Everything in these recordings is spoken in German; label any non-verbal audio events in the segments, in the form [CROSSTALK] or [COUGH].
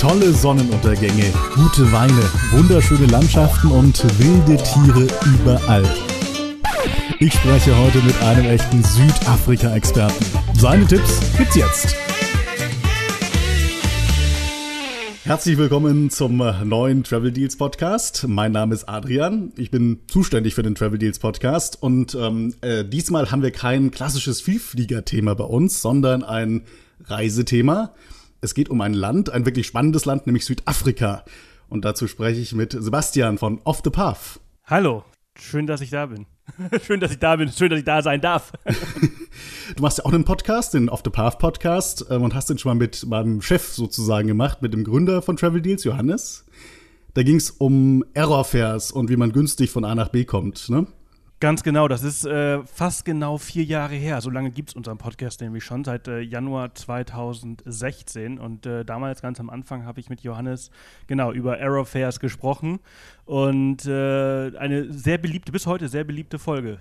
Tolle Sonnenuntergänge, gute Weine, wunderschöne Landschaften und wilde Tiere überall. Ich spreche heute mit einem echten Südafrika-Experten. Seine Tipps gibt's jetzt. Herzlich willkommen zum neuen Travel Deals Podcast. Mein Name ist Adrian. Ich bin zuständig für den Travel Deals Podcast und ähm, äh, diesmal haben wir kein klassisches Vielflieger-Thema bei uns, sondern ein Reisethema. Es geht um ein Land, ein wirklich spannendes Land, nämlich Südafrika. Und dazu spreche ich mit Sebastian von Off the Path. Hallo, schön, dass ich da bin. [LAUGHS] schön, dass ich da bin, schön, dass ich da sein darf. [LAUGHS] du machst ja auch einen Podcast, den Off the Path Podcast, ähm, und hast den schon mal mit meinem Chef sozusagen gemacht, mit dem Gründer von Travel Deals, Johannes. Da ging es um Errorfares und wie man günstig von A nach B kommt, ne? Ganz genau, das ist äh, fast genau vier Jahre her. So lange gibt es unseren Podcast nämlich schon, seit äh, Januar 2016. Und äh, damals, ganz am Anfang, habe ich mit Johannes genau über Aerofairs gesprochen. Und äh, eine sehr beliebte, bis heute sehr beliebte Folge.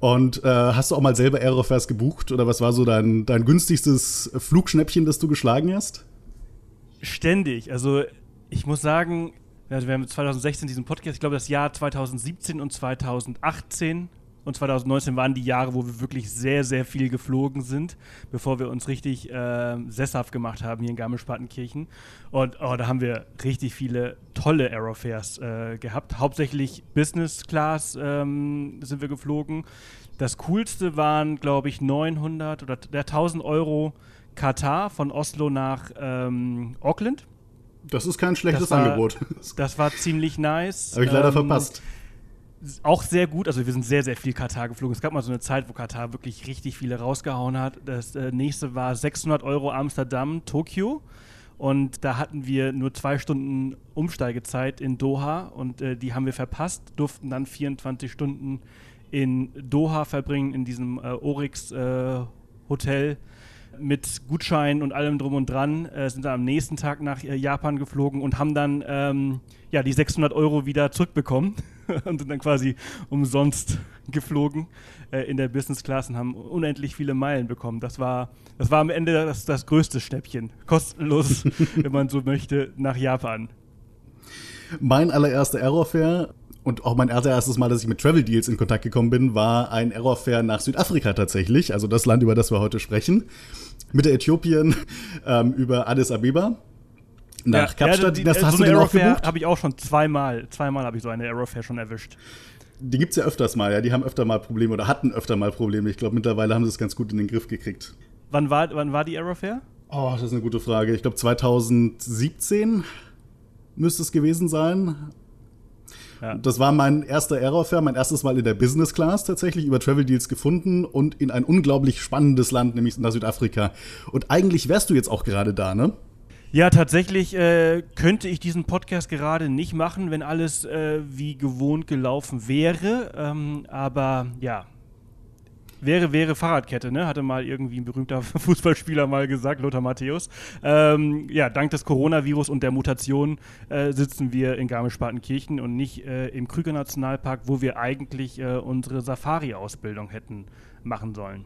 Und äh, hast du auch mal selber Aerofairs gebucht? Oder was war so dein, dein günstigstes Flugschnäppchen, das du geschlagen hast? Ständig. Also ich muss sagen, also wir haben 2016 diesen Podcast, ich glaube das Jahr 2017 und 2018 und 2019 waren die Jahre, wo wir wirklich sehr, sehr viel geflogen sind, bevor wir uns richtig äh, sesshaft gemacht haben hier in Garmisch-Partenkirchen. Und oh, da haben wir richtig viele tolle Aerofares äh, gehabt. Hauptsächlich Business Class ähm, sind wir geflogen. Das coolste waren, glaube ich, 900 oder der 1000 Euro Katar von Oslo nach ähm, Auckland. Das ist kein schlechtes das war, Angebot. Das war ziemlich nice. Habe ich leider ähm, verpasst. Auch sehr gut, also wir sind sehr, sehr viel Katar geflogen. Es gab mal so eine Zeit, wo Katar wirklich richtig viele rausgehauen hat. Das äh, nächste war 600 Euro Amsterdam, Tokio. Und da hatten wir nur zwei Stunden Umsteigezeit in Doha und äh, die haben wir verpasst, durften dann 24 Stunden in Doha verbringen, in diesem äh, Oryx äh, Hotel mit Gutschein und allem drum und dran, äh, sind dann am nächsten Tag nach äh, Japan geflogen und haben dann ähm, ja, die 600 Euro wieder zurückbekommen [LAUGHS] und sind dann quasi umsonst geflogen äh, in der Business Class und haben unendlich viele Meilen bekommen. Das war, das war am Ende das, das größte Schnäppchen. Kostenlos, [LAUGHS] wenn man so möchte, nach Japan. Mein allererster Aerofair und auch mein allererstes Mal, dass ich mit Travel Deals in Kontakt gekommen bin, war ein Aerofair nach Südafrika tatsächlich, also das Land, über das wir heute sprechen. Mit der Äthiopien [LAUGHS] ähm, über Addis Abeba nach ja, Kapstadt. Ja, das hast so du den auch gebucht? Habe ich auch schon zweimal. Zweimal habe ich so eine Aerofair schon erwischt. Die gibt es ja öfters mal, ja. Die haben öfter mal Probleme oder hatten öfter mal Probleme. Ich glaube, mittlerweile haben sie es ganz gut in den Griff gekriegt. Wann war, wann war die Aerofair? Oh, das ist eine gute Frage. Ich glaube, 2017 müsste es gewesen sein. Ja. Das war mein erster Aerofair, mein erstes Mal in der Business Class tatsächlich über Travel Deals gefunden und in ein unglaublich spannendes Land, nämlich nach Südafrika. Und eigentlich wärst du jetzt auch gerade da, ne? Ja, tatsächlich äh, könnte ich diesen Podcast gerade nicht machen, wenn alles äh, wie gewohnt gelaufen wäre. Ähm, aber ja, Wäre, wäre Fahrradkette, ne? Hatte mal irgendwie ein berühmter [LAUGHS] Fußballspieler mal gesagt, Lothar Matthäus. Ähm, ja, dank des Coronavirus und der Mutation äh, sitzen wir in Garmisch-Partenkirchen und nicht äh, im Krüger Nationalpark, wo wir eigentlich äh, unsere Safari-Ausbildung hätten machen sollen.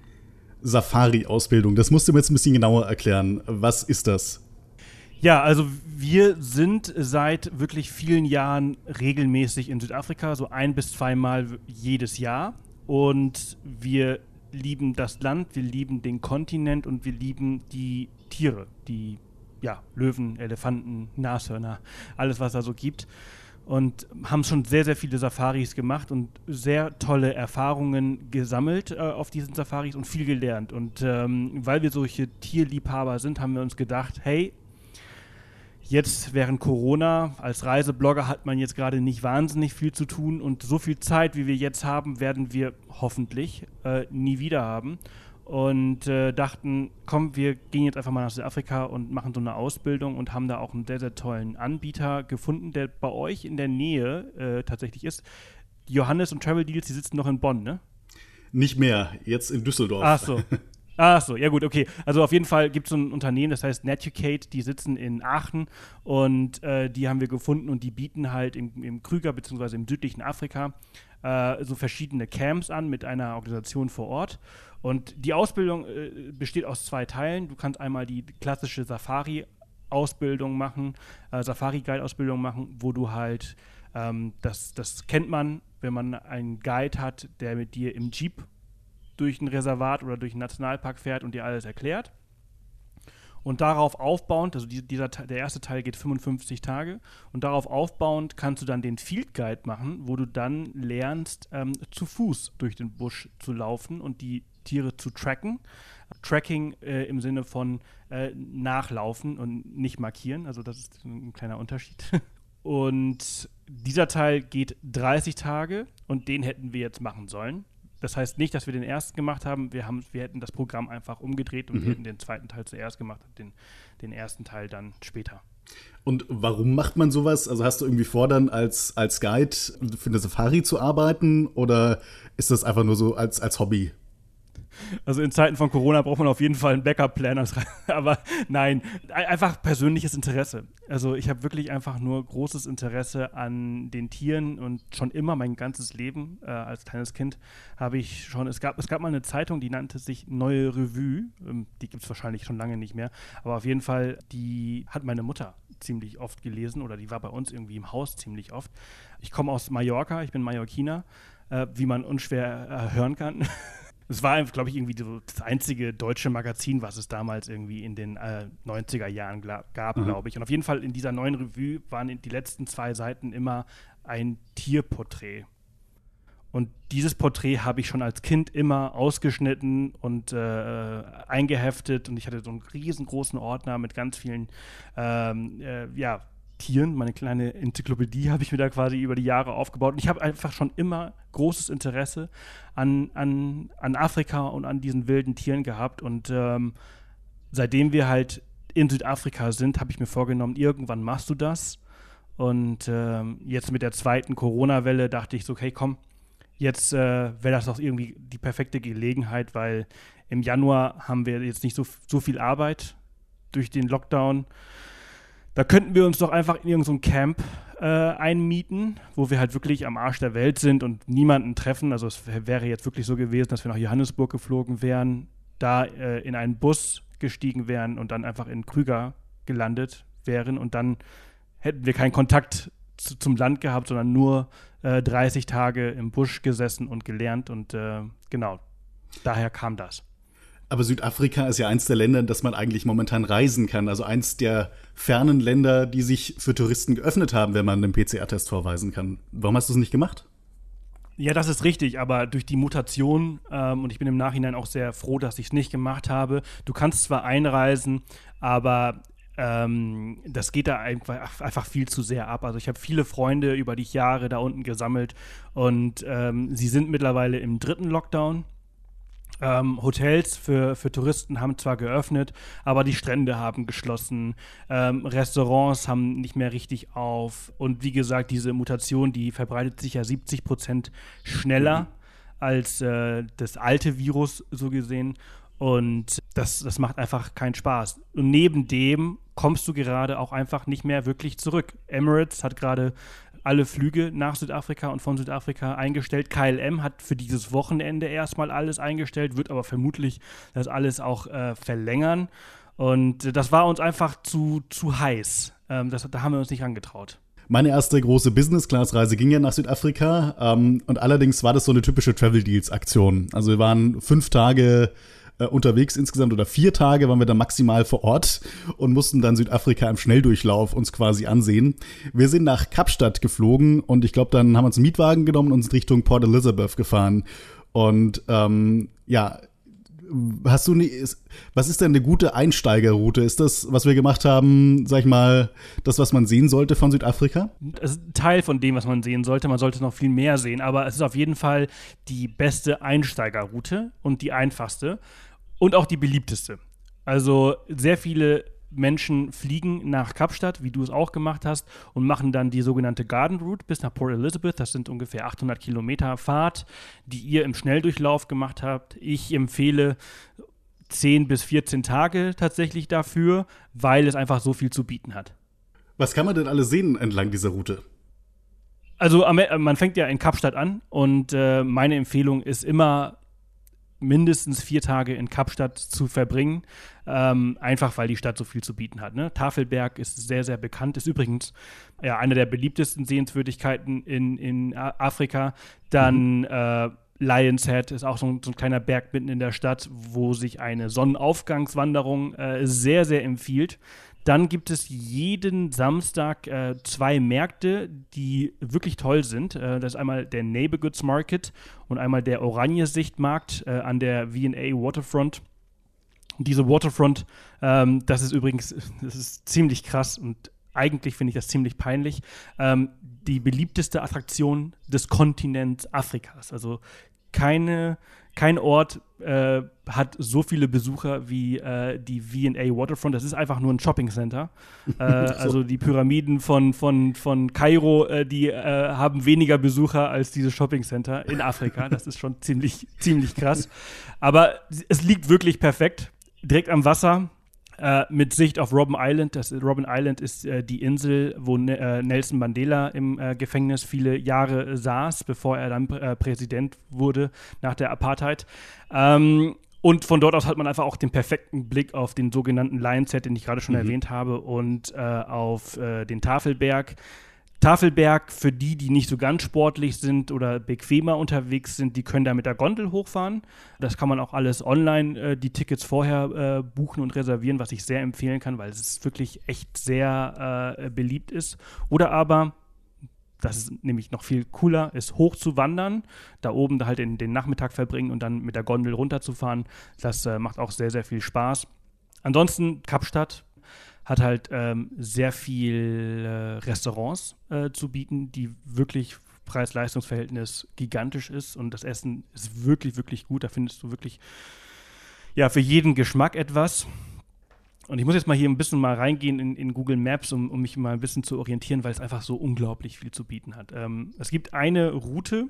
Safari-Ausbildung, das musst du mir jetzt ein bisschen genauer erklären. Was ist das? Ja, also wir sind seit wirklich vielen Jahren regelmäßig in Südafrika, so ein bis zweimal jedes Jahr. Und wir lieben das Land, wir lieben den Kontinent und wir lieben die Tiere, die ja, Löwen, Elefanten, Nashörner, alles, was da so gibt. Und haben schon sehr, sehr viele Safaris gemacht und sehr tolle Erfahrungen gesammelt äh, auf diesen Safaris und viel gelernt. Und ähm, weil wir solche Tierliebhaber sind, haben wir uns gedacht, hey, Jetzt während Corona als Reiseblogger hat man jetzt gerade nicht wahnsinnig viel zu tun und so viel Zeit, wie wir jetzt haben, werden wir hoffentlich äh, nie wieder haben. Und äh, dachten, komm, wir gehen jetzt einfach mal nach Südafrika und machen so eine Ausbildung und haben da auch einen sehr, sehr tollen Anbieter gefunden, der bei euch in der Nähe äh, tatsächlich ist. Johannes und Travel Deals, die sitzen noch in Bonn, ne? Nicht mehr, jetzt in Düsseldorf. Ach so. [LAUGHS] Ach so, ja gut, okay. Also auf jeden Fall gibt es so ein Unternehmen, das heißt Netucate, die sitzen in Aachen und äh, die haben wir gefunden und die bieten halt im, im Krüger bzw. im südlichen Afrika äh, so verschiedene Camps an mit einer Organisation vor Ort. Und die Ausbildung äh, besteht aus zwei Teilen. Du kannst einmal die klassische Safari Ausbildung machen, äh, Safari-Guide-Ausbildung machen, wo du halt, ähm, das, das kennt man, wenn man einen Guide hat, der mit dir im Jeep durch ein Reservat oder durch einen Nationalpark fährt und dir alles erklärt. Und darauf aufbauend, also dieser, der erste Teil geht 55 Tage, und darauf aufbauend kannst du dann den Field Guide machen, wo du dann lernst, ähm, zu Fuß durch den Busch zu laufen und die Tiere zu tracken. Tracking äh, im Sinne von äh, nachlaufen und nicht markieren, also das ist ein kleiner Unterschied. [LAUGHS] Und dieser Teil geht 30 Tage und den hätten wir jetzt machen sollen. Das heißt nicht, dass wir den ersten gemacht haben. Wir, haben, wir hätten das Programm einfach umgedreht und mhm. wir hätten den zweiten Teil zuerst gemacht und den, den ersten Teil dann später. Und warum macht man sowas? Also hast du irgendwie vor, dann als, als Guide für eine Safari zu arbeiten oder ist das einfach nur so als, als Hobby? Also in Zeiten von Corona braucht man auf jeden Fall einen Backup-Plan. [LAUGHS] Aber nein, einfach persönliches Interesse. Also ich habe wirklich einfach nur großes Interesse an den Tieren und schon immer mein ganzes Leben äh, als kleines Kind habe ich schon, es gab, es gab mal eine Zeitung, die nannte sich Neue Revue. Ähm, die gibt es wahrscheinlich schon lange nicht mehr. Aber auf jeden Fall, die hat meine Mutter ziemlich oft gelesen oder die war bei uns irgendwie im Haus ziemlich oft. Ich komme aus Mallorca, ich bin Mallorquiner, äh, wie man unschwer äh, hören kann. [LAUGHS] Es war, glaube ich, irgendwie so das einzige deutsche Magazin, was es damals irgendwie in den äh, 90er Jahren gab, mhm. glaube ich. Und auf jeden Fall in dieser neuen Revue waren die letzten zwei Seiten immer ein Tierporträt. Und dieses Porträt habe ich schon als Kind immer ausgeschnitten und äh, eingeheftet. Und ich hatte so einen riesengroßen Ordner mit ganz vielen ähm, äh, ja, Tieren. Meine kleine Enzyklopädie habe ich mir da quasi über die Jahre aufgebaut. Und ich habe einfach schon immer großes Interesse an, an, an Afrika und an diesen wilden Tieren gehabt. Und ähm, seitdem wir halt in Südafrika sind, habe ich mir vorgenommen, irgendwann machst du das. Und ähm, jetzt mit der zweiten Corona-Welle dachte ich so, okay, komm, jetzt äh, wäre das doch irgendwie die perfekte Gelegenheit, weil im Januar haben wir jetzt nicht so, so viel Arbeit durch den Lockdown. Da könnten wir uns doch einfach in irgendein so Camp äh, einmieten, wo wir halt wirklich am Arsch der Welt sind und niemanden treffen. Also es wäre jetzt wirklich so gewesen, dass wir nach Johannesburg geflogen wären, da äh, in einen Bus gestiegen wären und dann einfach in Krüger gelandet wären und dann hätten wir keinen Kontakt zu, zum Land gehabt, sondern nur äh, 30 Tage im Busch gesessen und gelernt und äh, genau, daher kam das. Aber Südafrika ist ja eins der Länder, in das man eigentlich momentan reisen kann. Also eins der fernen Länder, die sich für Touristen geöffnet haben, wenn man einen PCR-Test vorweisen kann. Warum hast du es nicht gemacht? Ja, das ist richtig, aber durch die Mutation, ähm, und ich bin im Nachhinein auch sehr froh, dass ich es nicht gemacht habe, du kannst zwar einreisen, aber ähm, das geht da einfach, viel zu sehr ab. Also ich habe viele Freunde über die Jahre da unten gesammelt und ähm, sie sind mittlerweile im dritten Lockdown. Ähm, Hotels für, für Touristen haben zwar geöffnet, aber die Strände haben geschlossen. Ähm, Restaurants haben nicht mehr richtig auf. Und wie gesagt, diese Mutation, die verbreitet sich ja 70 Prozent schneller mhm. als äh, das alte Virus, so gesehen. Und das, das macht einfach keinen Spaß. Und neben dem kommst du gerade auch einfach nicht mehr wirklich zurück. Emirates hat gerade alle Flüge nach Südafrika und von Südafrika eingestellt. KLM hat für dieses Wochenende erstmal alles eingestellt, wird aber vermutlich das alles auch äh, verlängern. Und das war uns einfach zu, zu heiß. Ähm, das, da haben wir uns nicht angetraut. Meine erste große Business-Class-Reise ging ja nach Südafrika ähm, und allerdings war das so eine typische Travel-Deals-Aktion. Also wir waren fünf Tage äh, unterwegs insgesamt oder vier Tage waren wir da maximal vor Ort und mussten dann Südafrika im Schnelldurchlauf uns quasi ansehen. Wir sind nach Kapstadt geflogen und ich glaube, dann haben wir uns einen Mietwagen genommen und sind Richtung Port Elizabeth gefahren. Und ähm, ja, hast du nie, was ist denn eine gute Einsteigerroute? Ist das, was wir gemacht haben, sag ich mal, das, was man sehen sollte von Südafrika? Das ist Teil von dem, was man sehen sollte. Man sollte noch viel mehr sehen, aber es ist auf jeden Fall die beste Einsteigerroute und die einfachste und auch die beliebteste. Also sehr viele Menschen fliegen nach Kapstadt, wie du es auch gemacht hast, und machen dann die sogenannte Garden Route bis nach Port Elizabeth. Das sind ungefähr 800 Kilometer Fahrt, die ihr im Schnelldurchlauf gemacht habt. Ich empfehle 10 bis 14 Tage tatsächlich dafür, weil es einfach so viel zu bieten hat. Was kann man denn alles sehen entlang dieser Route? Also man fängt ja in Kapstadt an und äh, meine Empfehlung ist immer mindestens vier Tage in Kapstadt zu verbringen, ähm, einfach weil die Stadt so viel zu bieten hat. Ne? Tafelberg ist sehr, sehr bekannt, ist übrigens ja, eine der beliebtesten Sehenswürdigkeiten in, in Afrika. Dann mhm. äh, Lions Head ist auch so ein, so ein, kleiner Berg mitten in der Stadt, wo sich eine Sonnenaufgangswanderung äh, sehr, sehr empfiehlt. Dann gibt es jeden Samstag äh, zwei Märkte, die wirklich toll sind. Äh, das ist einmal der Neighborhoods Market und einmal der Oranje-Sichtmarkt äh, an der V&A Waterfront. Diese Waterfront, ähm, das ist übrigens, [LAUGHS] das ist ziemlich krass und eigentlich finde ich das ziemlich peinlich. Ähm, die beliebteste Attraktion des Kontinents Afrikas. Also keine kein Ort äh, hat so viele Besucher wie äh, die V&A Waterfront. Das ist einfach nur ein Shopping Center. [LAUGHS] Äh, so. Also die Pyramiden von, von, von Kairo, äh, die äh, haben weniger Besucher als dieses Shopping Center in Afrika. Das ist schon ziemlich, [LAUGHS] ziemlich krass. Aber es liegt wirklich perfekt. Direkt am Wasser äh, mit Sicht auf Robben Island. Das, Robben Island ist äh, die Insel, wo ne, äh, Nelson Mandela im äh, Gefängnis viele Jahre saß, bevor er dann äh, Präsident wurde nach der Apartheid. Ähm, und von dort aus hat man einfach auch den perfekten Blick auf den sogenannten Lions Head, den ich gerade schon mhm. erwähnt habe, und auf den Tafelberg. Tafelberg, für die, die nicht so ganz sportlich sind oder bequemer unterwegs sind, die können da mit der Gondel hochfahren. Das kann man auch alles online, äh, die Tickets vorher äh, buchen und reservieren, was ich sehr empfehlen kann, weil es wirklich echt sehr äh, beliebt ist. Oder aber, das ist nämlich noch viel cooler, ist hoch zu wandern, da oben halt den, den Nachmittag verbringen und dann mit der Gondel runterzufahren. Das äh, macht auch sehr, sehr viel Spaß. Ansonsten Kapstadt, hat halt ähm, sehr viel äh, Restaurants äh, zu bieten, die wirklich Preis-Leistungs-Verhältnis gigantisch ist und das Essen ist wirklich, wirklich gut. Da findest du wirklich ja für jeden Geschmack etwas. Und ich muss jetzt mal hier ein bisschen mal reingehen in, in Google Maps, um, um, mich mal ein bisschen zu orientieren, weil es einfach so unglaublich viel zu bieten hat. Ähm, es gibt eine Route,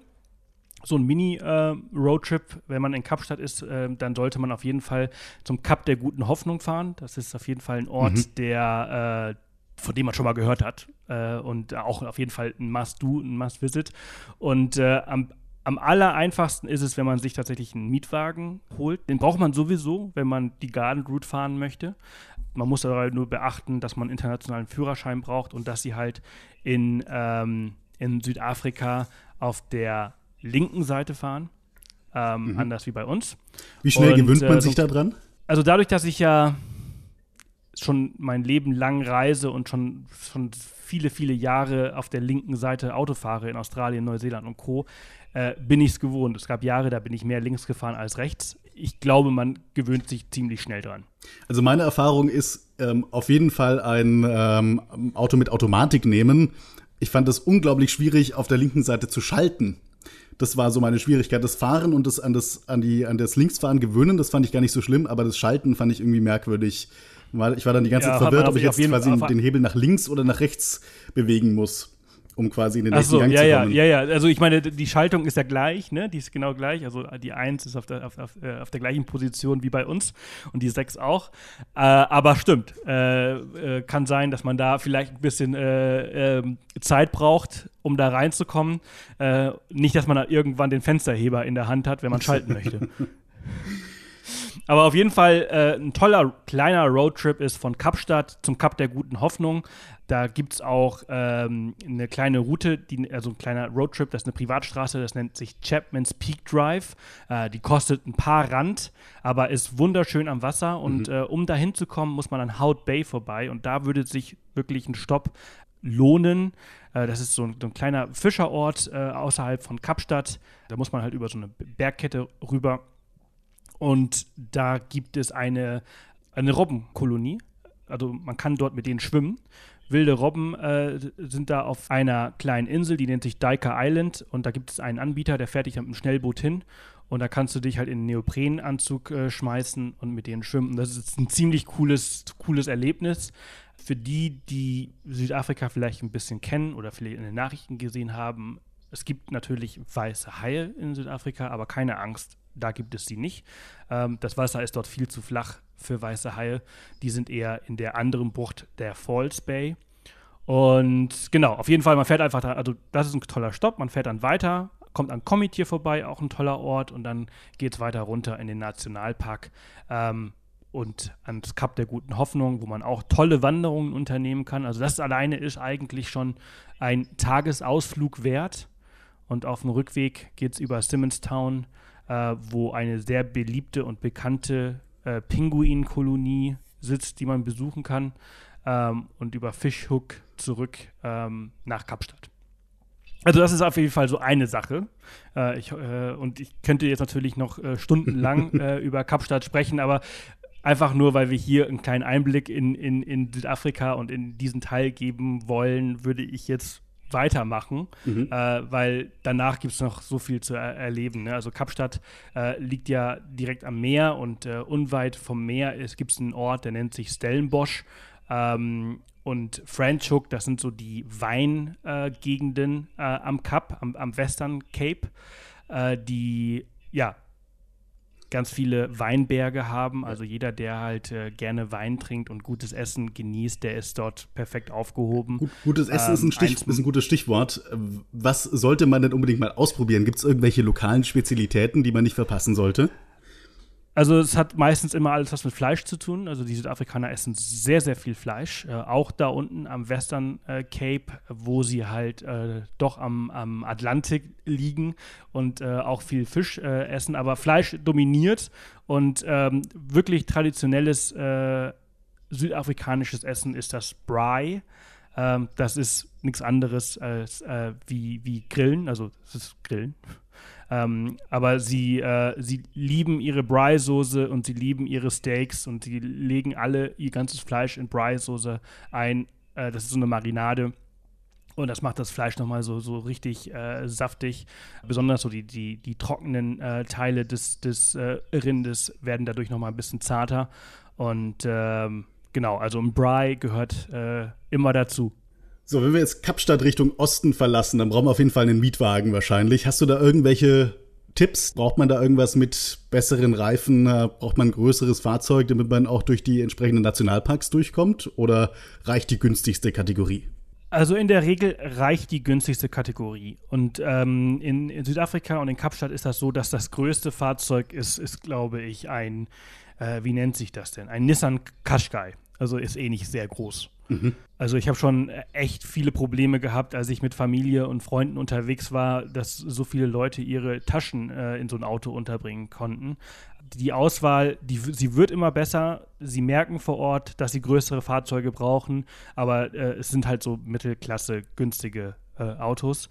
so ein Mini-Roadtrip, äh, wenn man in Kapstadt ist, äh, dann sollte man auf jeden Fall zum Kap der guten Hoffnung fahren. Das ist auf jeden Fall ein Ort, mhm. der äh, von dem man schon mal gehört hat äh, und auch auf jeden Fall ein Must-Do, ein Must-Visit. Und äh, am, am aller einfachsten ist es, wenn man sich tatsächlich einen Mietwagen holt. Den braucht man sowieso, wenn man die Garden Route fahren möchte. Man muss aber nur beachten, dass man einen internationalen Führerschein braucht und dass sie halt in, ähm, in Südafrika auf der linken Seite fahren. Ähm, mhm. Anders wie bei uns. Wie schnell Und, gewöhnt man äh, sich daran? Also dadurch, dass ich ja schon mein Leben lang reise und schon, schon viele, viele Jahre auf der linken Seite Auto fahre in Australien, Neuseeland und Co., äh, bin ich es gewohnt. Es gab Jahre, da bin ich mehr links gefahren als rechts. Ich glaube, man gewöhnt sich ziemlich schnell dran. Also meine Erfahrung ist ähm, auf jeden Fall ein ähm, Auto mit Automatik nehmen. Ich fand es unglaublich schwierig, auf der linken Seite zu schalten. Das war so meine Schwierigkeit. Das Fahren und das an das, an die, an das Linksfahren gewöhnen, das fand ich gar nicht so schlimm, aber das Schalten fand ich irgendwie merkwürdig. Ich war dann die ganze ja, Zeit verwirrt, ob ich jetzt quasi den Hebel nach links oder nach rechts bewegen muss um quasi in den nächsten so, Gang ja, zu kommen. Ja, ja, ja. Also ich meine, die Schaltung ist ja gleich, ne? Die ist genau gleich. Also die 1 ist auf der, auf, auf, äh, auf der gleichen Position wie bei uns und die 6 auch. Äh, aber stimmt, äh, äh, kann sein, dass man da vielleicht ein bisschen äh, ähm, Zeit braucht, um da reinzukommen. Äh, nicht, dass man da irgendwann den Fensterheber in der Hand hat, wenn man schalten möchte. [LAUGHS] Aber auf jeden Fall äh, ein toller kleiner Roadtrip ist von Kapstadt zum Kap der Guten Hoffnung. Da gibt es auch ähm, eine kleine Route, die, also ein kleiner Roadtrip, das ist eine Privatstraße, das nennt sich Chapman's Peak Drive. Äh, die kostet ein paar Rand, aber ist wunderschön am Wasser. Und mhm. äh, um da hinzukommen, muss man an Hout Bay vorbei. Und da würde sich wirklich ein Stopp lohnen. Äh, das ist so ein, so ein, kleiner Fischerort äh, außerhalb von Kapstadt. Da muss man halt über so eine Bergkette rüber. Und da gibt es eine, eine Robbenkolonie. Also man kann dort mit denen schwimmen. Wilde Robben äh, sind da auf einer kleinen Insel, die nennt sich Daika Island. Und da gibt es einen Anbieter, der fährt dich mit einem Schnellboot hin. Und da kannst du dich halt in einen Neoprenanzug äh, schmeißen und mit denen schwimmen. Das ist ein ziemlich cooles, cooles Erlebnis. Für die, die Südafrika vielleicht ein bisschen kennen oder vielleicht in den Nachrichten gesehen haben, es gibt natürlich weiße Haie in Südafrika, aber keine Angst, da gibt es sie nicht. Ähm, das Wasser ist dort viel zu flach für weiße Haie. Die sind eher in der anderen Bucht der Falls Bay. Und genau, auf jeden Fall, man fährt einfach da, also das ist ein toller Stopp, man fährt dann weiter kommt an Komitier vorbei, auch ein toller Ort. Und dann geht es weiter runter in den Nationalpark. Ähm, und ans Kap der Guten Hoffnung, wo man auch tolle Wanderungen unternehmen kann. Also das alleine ist eigentlich schon ein Tagesausflug wert. Und auf dem Rückweg geht es über Simonstown, äh, wo eine sehr beliebte und bekannte äh, Pinguinkolonie sitzt, die man besuchen kann. Ähm, und über Fishhook zurück ähm, nach Kapstadt. Also das ist auf jeden Fall so eine Sache. Äh, ich, äh, und ich könnte jetzt natürlich noch äh, stundenlang [LAUGHS] äh, über Kapstadt sprechen, aber einfach nur, weil wir hier einen kleinen Einblick in, in, in Südafrika und in diesen Teil geben wollen, würde ich jetzt weitermachen, mhm. äh, weil danach gibt es noch so viel zu er erleben. Ne? Also Kapstadt äh, liegt ja direkt am Meer und äh, unweit vom Meer gibt es einen Ort, der nennt sich Stellenbosch. Ähm, und Franschhoek, das sind so die Weingegenden äh, am Kap, am, am Western Cape, äh, die ja ganz viele Weinberge haben. Also jeder, der halt äh, gerne Wein trinkt und gutes Essen genießt, der ist dort perfekt aufgehoben. Gut, gutes Essen ähm, ist, ein Stich, ist ein gutes Stichwort. Was sollte man denn unbedingt mal ausprobieren? Gibt es irgendwelche lokalen Spezialitäten, die man nicht verpassen sollte? Also es hat meistens immer alles was mit Fleisch zu tun. Also die Südafrikaner essen sehr, sehr viel Fleisch. Äh, auch da unten am Western äh, Cape, wo sie halt äh, doch am, am, Atlantik liegen und äh, auch viel Fisch äh, essen. Aber Fleisch dominiert und ähm, wirklich traditionelles äh, südafrikanisches Essen ist das Braai. Ähm, das ist nichts anderes als wie, wie Grillen. Also es ist Grillen. Ähm, aber sie, äh, sie lieben ihre Brie-Soße und sie lieben ihre Steaks und sie legen alle ihr ganzes Fleisch in Brie-Soße ein. Äh, das ist so eine Marinade. Und das macht das Fleisch nochmal so, so richtig äh, saftig. Besonders so die, die, die trockenen äh, Teile des, des äh, Rindes werden dadurch nochmal ein bisschen zarter. Und ähm, genau, also ein Brie gehört äh, immer dazu. So, wenn wir jetzt Kapstadt Richtung Osten verlassen, dann brauchen wir auf jeden Fall einen Mietwagen wahrscheinlich. Hast du da irgendwelche Tipps? Braucht man da irgendwas mit besseren Reifen? Braucht man ein größeres Fahrzeug, damit man auch durch die entsprechenden Nationalparks durchkommt? Oder reicht die günstigste Kategorie? Also in der Regel reicht die günstigste Kategorie. Und ähm, in, in, Südafrika und in Kapstadt ist das so, dass das größte Fahrzeug ist, ist glaube ich, ein, äh, wie nennt sich das denn? Ein Nissan Qashqai. Also ist eh nicht sehr groß. Mhm. Also ich habe schon echt viele Probleme gehabt, als ich mit Familie und Freunden unterwegs war, dass so viele Leute ihre Taschen äh, in so ein Auto unterbringen konnten. Die Auswahl, die, sie wird immer besser. Sie merken vor Ort, dass sie größere Fahrzeuge brauchen, aber äh, es sind halt so Mittelklasse günstige äh, Autos.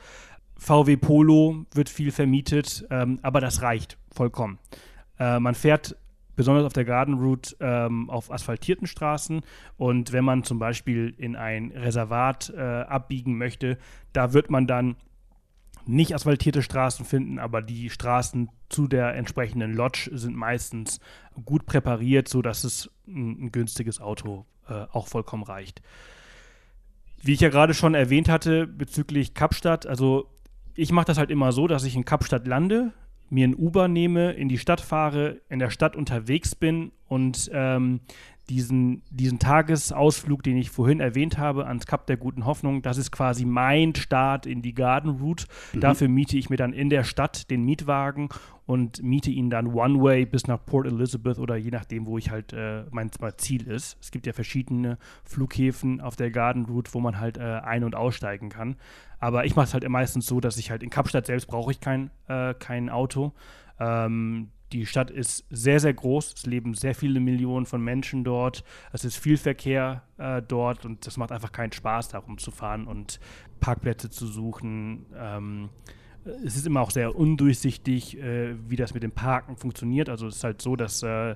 VW Polo wird viel vermietet, ähm, aber das reicht vollkommen. Äh, man fährt besonders auf der Garden Route ähm, auf asphaltierten Straßen. Und wenn man zum Beispiel in ein Reservat äh, abbiegen möchte, da wird man dann nicht asphaltierte Straßen finden, aber die Straßen zu der entsprechenden Lodge sind meistens gut präpariert, sodass es ein, ein günstiges Auto äh, auch vollkommen reicht. Wie ich ja gerade schon erwähnt hatte bezüglich Kapstadt, also ich mache das halt immer so, dass ich in Kapstadt lande, mir ein Uber nehme, in die Stadt fahre, in der Stadt unterwegs bin und ähm, diesen, diesen Tagesausflug, den ich vorhin erwähnt habe, ans Kap der Guten Hoffnung, das ist quasi mein Start in die Garden Route. Mhm. Dafür miete ich mir dann in der Stadt den Mietwagen und miete ihn dann One-Way bis nach Port Elizabeth oder je nachdem, wo ich halt äh, mein, mein, Ziel ist. Es gibt ja verschiedene Flughäfen auf der Garden Route, wo man halt äh, ein- und aussteigen kann. Aber ich mache es halt meistens so, dass ich halt in Kapstadt selbst brauche ich kein, äh, kein Auto. Ähm, die Stadt ist sehr, sehr groß. Es leben sehr viele Millionen von Menschen dort. Es ist viel Verkehr äh, dort und es macht einfach keinen Spaß, darum zu fahren und Parkplätze zu suchen. Ähm, es ist immer auch sehr undurchsichtig, äh, wie das mit dem Parken funktioniert. Also es ist halt so, dass äh,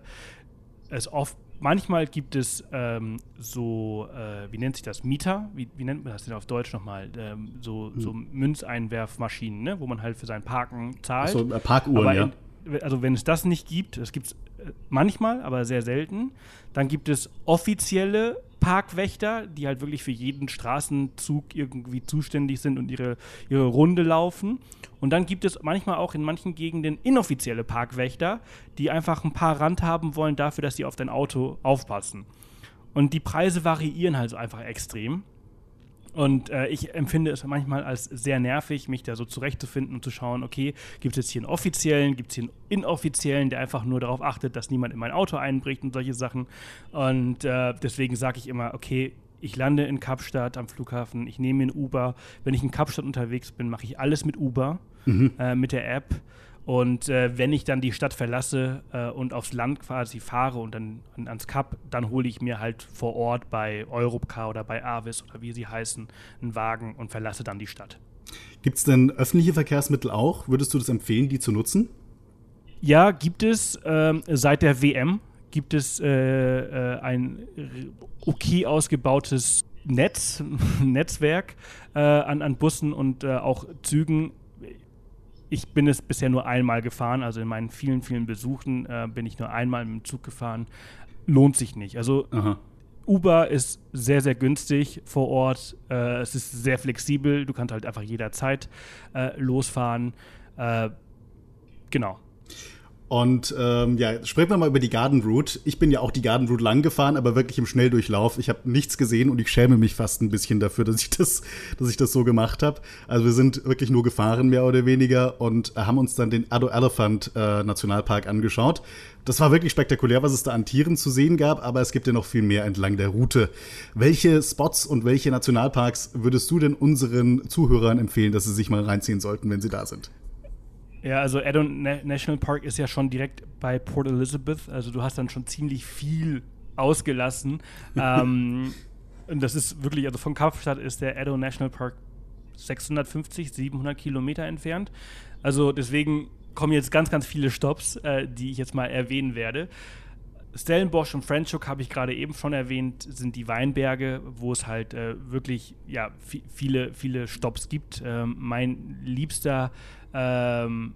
es oft manchmal gibt es ähm, so, äh, wie nennt sich das, Mieter, wie, wie, nennt man das denn auf Deutsch nochmal, ähm, so, hm. so Münzeinwerfmaschinen, ne? wo man halt für sein Parken zahlt. So äh, Parkuhren, ja also wenn es das nicht gibt, es gibt es äh, manchmal, aber sehr selten, dann gibt es offizielle Parkwächter, die halt wirklich für jeden Straßenzug irgendwie zuständig sind und ihre, ihre Runde laufen. Und dann gibt es manchmal auch in manchen Gegenden inoffizielle Parkwächter, die einfach ein paar Rand haben wollen dafür, dass sie auf dein Auto aufpassen. Und die Preise variieren halt einfach extrem. Und äh, ich empfinde es manchmal als sehr nervig, mich da so zurechtzufinden und zu schauen, okay, gibt es jetzt hier einen offiziellen, gibt es hier einen inoffiziellen, der einfach nur darauf achtet, dass niemand in mein Auto einbricht und solche Sachen. Und äh, deswegen sage ich immer, okay, ich lande in Kapstadt am Flughafen, ich nehme mir ein Uber. Wenn ich in Kapstadt unterwegs bin, mache ich alles mit Uber, mhm. äh, mit der App. Und äh, wenn ich dann die Stadt verlasse äh, und aufs Land quasi fahre und dann an, ans Kap, dann hole ich mir halt vor Ort bei Europcar oder bei Avis oder wie sie heißen einen Wagen und verlasse dann die Stadt. Gibt es denn öffentliche Verkehrsmittel auch? Würdest du das empfehlen, die zu nutzen? Ja, gibt es. Ähm, seit der WM gibt es äh, äh, ein okay ausgebautes Netz, [LAUGHS] Netzwerk äh, an, an Bussen und äh, auch Zügen ich bin es bisher nur einmal gefahren, also in meinen vielen, vielen Besuchen äh, bin ich nur einmal mit dem Zug gefahren. Lohnt sich nicht. Also Aha. Uber ist sehr, sehr günstig vor Ort. Äh, es ist sehr flexibel. Du kannst halt einfach jederzeit äh, losfahren. Äh, genau. Und ähm, ja, sprechen wir mal über die Garden Route. Ich bin ja auch die Garden Route lang gefahren, aber wirklich im Schnelldurchlauf. Ich habe nichts gesehen und ich schäme mich fast ein bisschen dafür, [LAUGHS] dass ich das, dass ich das so gemacht habe. Also wir sind wirklich nur gefahren, mehr oder weniger, und haben uns dann den Addo Elephant äh, Nationalpark angeschaut. Das war wirklich spektakulär, was es da an Tieren zu sehen gab, aber es gibt ja noch viel mehr entlang der Route. Welche Spots und welche Nationalparks würdest du denn unseren Zuhörern empfehlen, dass sie sich mal reinziehen sollten, wenn sie da sind? Ja, also Eddon National Park ist ja schon direkt bei Port Elizabeth. Also du hast dann schon ziemlich viel ausgelassen. [LAUGHS] ähm, und das ist wirklich, also von Kapstadt ist der Eddon National Park 650, 700 Kilometer entfernt. Also deswegen kommen jetzt ganz, ganz viele Stops, äh, die ich jetzt mal erwähnen werde. Stellenbosch und Franschhoek habe ich gerade eben schon erwähnt, sind die Weinberge, wo es halt äh, wirklich ja, viele, viele Stops gibt. Ähm, mein liebster ähm,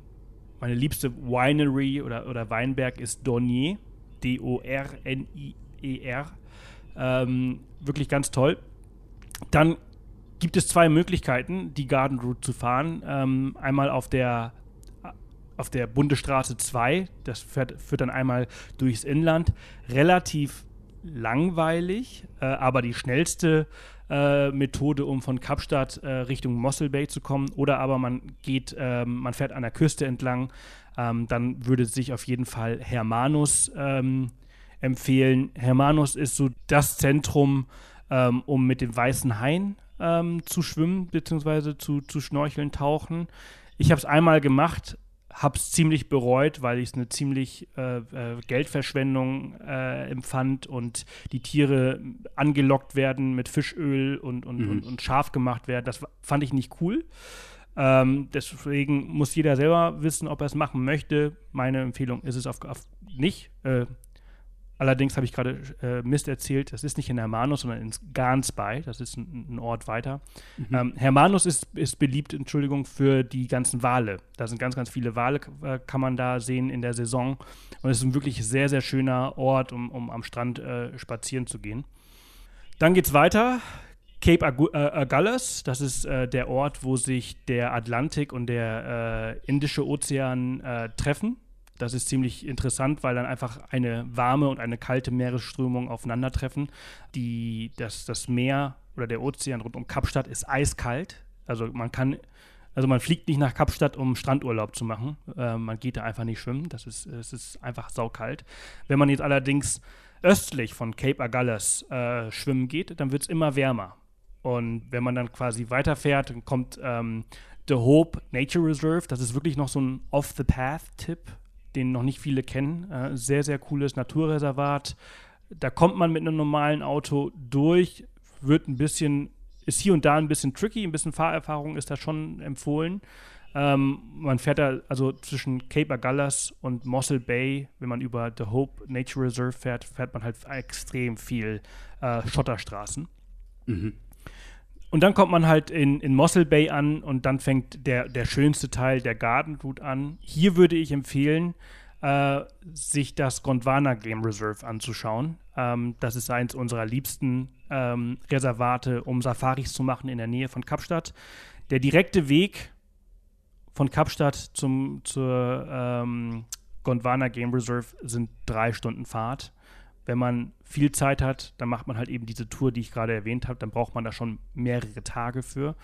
meine liebste Winery oder, oder Weinberg ist Dornier. D-O-R-N-I-E-R. Ähm, wirklich ganz toll. Dann gibt es zwei Möglichkeiten, die Garden Route zu fahren. Ähm, einmal auf der auf der Bundesstraße 2, das fährt, führt dann einmal durchs Inland. Relativ langweilig, äh, aber die schnellste äh, Methode, um von Kapstadt äh, Richtung Mossel Bay zu kommen. Oder aber man geht, ähm, man fährt an der Küste entlang. Ähm, dann würde sich auf jeden Fall Hermanus ähm, empfehlen. Hermanus ist so das Zentrum, ähm, um mit dem Weißen Hain ähm, zu schwimmen bzw. Zu, zu schnorcheln, tauchen. Ich habe es einmal gemacht, habe es ziemlich bereut, weil ich es eine ziemlich äh, äh, Geldverschwendung äh, empfand und die Tiere angelockt werden mit Fischöl und, und, mhm. und, und, scharf gemacht werden. Das fand ich nicht cool. Ähm, deswegen muss jeder selber wissen, ob er es machen möchte. Meine Empfehlung ist es auf, auf nicht. Allerdings habe ich gerade äh, Mist erzählt, das ist nicht in Hermanus, sondern in Gansby, das ist ein, ein Ort weiter. Mhm. Ähm, Hermanus ist, ist beliebt, Entschuldigung, für die ganzen Wale. Da sind ganz, ganz viele Wale, äh, kann man da sehen in der Saison. Und es ist ein wirklich sehr, sehr schöner Ort, um, um am Strand äh, spazieren zu gehen. Dann geht es weiter. Cape Agu äh, Agulhas, das ist äh, der Ort, wo sich der Atlantik und der äh, Indische Ozean treffen das ist ziemlich interessant, weil dann einfach eine warme und eine kalte Meeresströmung aufeinandertreffen. Die, das, das Meer oder der Ozean rund um Kapstadt ist eiskalt. Also man kann, also man fliegt nicht nach Kapstadt, um Strandurlaub zu machen. Äh, man geht da einfach nicht schwimmen. Das ist, es ist einfach saukalt. Wenn man jetzt allerdings östlich von Cape Agulhas äh, schwimmen geht, dann wird es immer wärmer. Und wenn man dann quasi weiterfährt, dann kommt ähm, The Hope Nature Reserve. Das ist wirklich noch so ein Off-the-Path-Tipp den noch nicht viele kennen. Äh, sehr, sehr cooles Naturreservat. Da kommt man mit einem normalen Auto durch, wird ein bisschen, ist hier und da ein bisschen tricky, ein bisschen Fahrerfahrung ist da schon empfohlen. Ähm, man fährt da also zwischen Cape Agulhas und Mossel Bay, wenn man über The Hope Nature Reserve fährt, fährt man halt extrem viel äh, Schotterstraßen. Mhm. Und dann kommt man halt in, in Mossel Bay an und dann fängt der, der schönste Teil der Garden Route an. Hier würde ich empfehlen, äh, sich das Gondwana Game Reserve anzuschauen. Ähm, das ist eins unserer liebsten ähm, Reservate, um Safaris zu machen in der Nähe von Kapstadt. Der direkte Weg von Kapstadt zum, zur ähm, Gondwana Game Reserve sind drei Stunden Fahrt. Wenn man viel Zeit hat, dann macht man halt eben diese Tour, die ich gerade erwähnt habe. Dann braucht man da schon mehrere Tage für.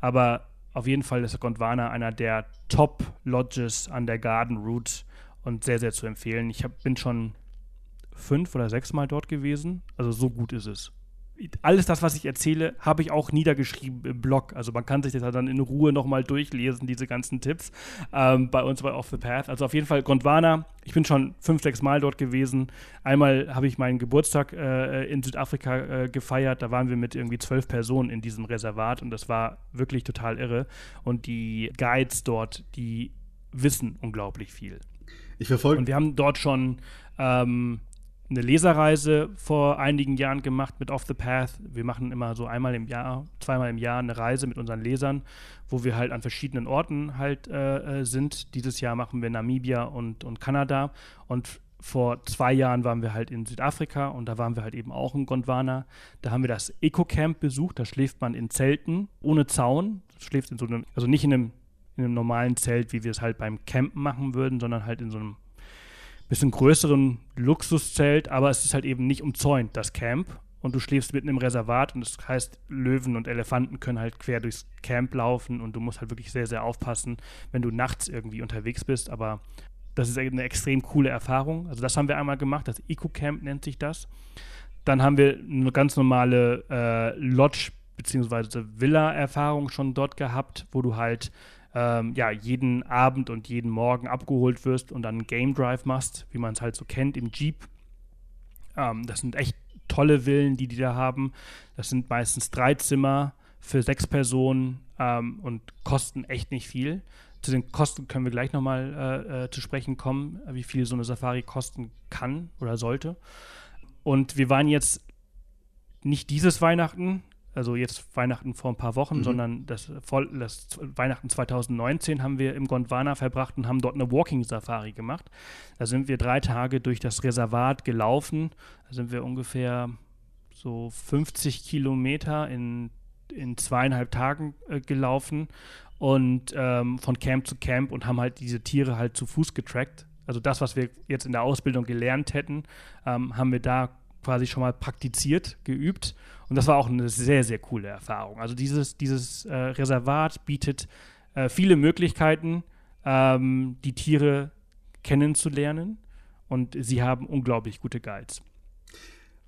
Aber auf jeden Fall ist der Gondwana einer der Top-Lodges an der Garden Route und sehr, sehr zu empfehlen. Ich hab, bin schon fünf oder sechs Mal dort gewesen. Also so gut ist es alles das, was ich erzähle, habe ich auch niedergeschrieben im Blog. Also man kann sich das dann in Ruhe nochmal durchlesen, diese ganzen Tipps ähm, bei uns bei Off the Path. Also auf jeden Fall Gondwana. Ich bin schon fünf, sechs Mal dort gewesen. Einmal habe ich meinen Geburtstag äh, in Südafrika äh, gefeiert. Da waren wir mit irgendwie zwölf Personen in diesem Reservat und das war wirklich total irre. Und die Guides dort, die wissen unglaublich viel. Ich verfolge. Und wir haben dort schon ähm, eine Leserreise vor einigen Jahren gemacht mit Off the Path. Wir machen immer so einmal im Jahr, zweimal im Jahr eine Reise mit unseren Lesern, wo wir halt an verschiedenen Orten halt äh, äh, sind. Dieses Jahr machen wir Namibia und, und Kanada. Und vor zwei Jahren waren wir halt in Südafrika und da waren wir halt eben auch in Gondwana. Da haben wir das Eco-Camp besucht. Da schläft man in Zelten ohne Zaun. Schläft in so einem, also nicht in einem, in einem normalen Zelt, wie wir es halt beim Campen machen würden, sondern halt in so einem bisschen größeren Luxuszelt, aber es ist halt eben nicht umzäunt, das Camp. Und du schläfst mitten im Reservat und das heißt, Löwen und Elefanten können halt quer durchs Camp laufen und du musst halt wirklich sehr, sehr aufpassen, wenn du nachts irgendwie unterwegs bist. Aber das ist eine extrem coole Erfahrung. Also das haben wir einmal gemacht, das Eco-Camp nennt sich das. Dann haben wir eine ganz normale äh, Lodge- bzw. Villa-Erfahrung schon dort gehabt, wo du halt ähm, ja, jeden Abend und jeden Morgen abgeholt wirst und dann Game Drive machst, wie man es halt so kennt im Jeep. Ähm, das sind echt tolle Villen, die die da haben. Das sind meistens drei Zimmer für sechs Personen ähm, und kosten echt nicht viel. Zu den Kosten können wir gleich nochmal äh, äh, zu sprechen kommen, wie viel so eine Safari kosten kann oder sollte. Und wir waren jetzt nicht dieses Weihnachten, also jetzt Weihnachten vor ein paar Wochen, mhm. sondern das, das, Weihnachten 2019 haben wir im Gondwana verbracht und haben dort eine Walking Safari gemacht. Da sind wir drei Tage durch das Reservat gelaufen. Da sind wir ungefähr so 50 Kilometer in, in zweieinhalb Tagen äh, gelaufen und ähm, von Camp zu Camp und haben halt diese Tiere halt zu Fuß getrackt. Also das, was wir jetzt in der Ausbildung gelernt hätten, ähm, haben wir da quasi schon mal praktiziert, geübt. Und das war auch eine sehr, sehr coole Erfahrung. Also dieses, dieses äh, Reservat bietet äh, viele Möglichkeiten, ähm, die Tiere kennenzulernen. Und sie haben unglaublich gute Guides.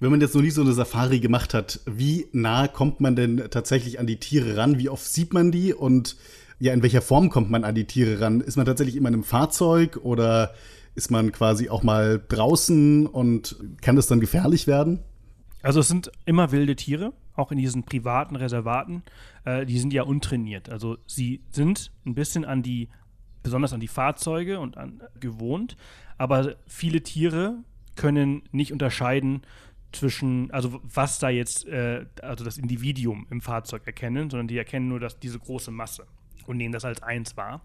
Wenn man jetzt noch nie so eine Safari gemacht hat, wie nah kommt man denn tatsächlich an die Tiere ran? Wie oft sieht man die? Und ja, in welcher Form kommt man an die Tiere ran? Ist man tatsächlich immer in einem Fahrzeug oder ist man quasi auch mal draußen und kann das dann gefährlich werden? Also es sind immer wilde Tiere, auch in diesen privaten Reservaten. Äh, die sind ja untrainiert. Also sie sind ein bisschen an die, besonders an die Fahrzeuge und an gewohnt, aber viele Tiere können nicht unterscheiden zwischen, also was da jetzt, äh, also das Individuum im Fahrzeug erkennen, sondern die erkennen nur dass diese große Masse und nehmen das als eins wahr.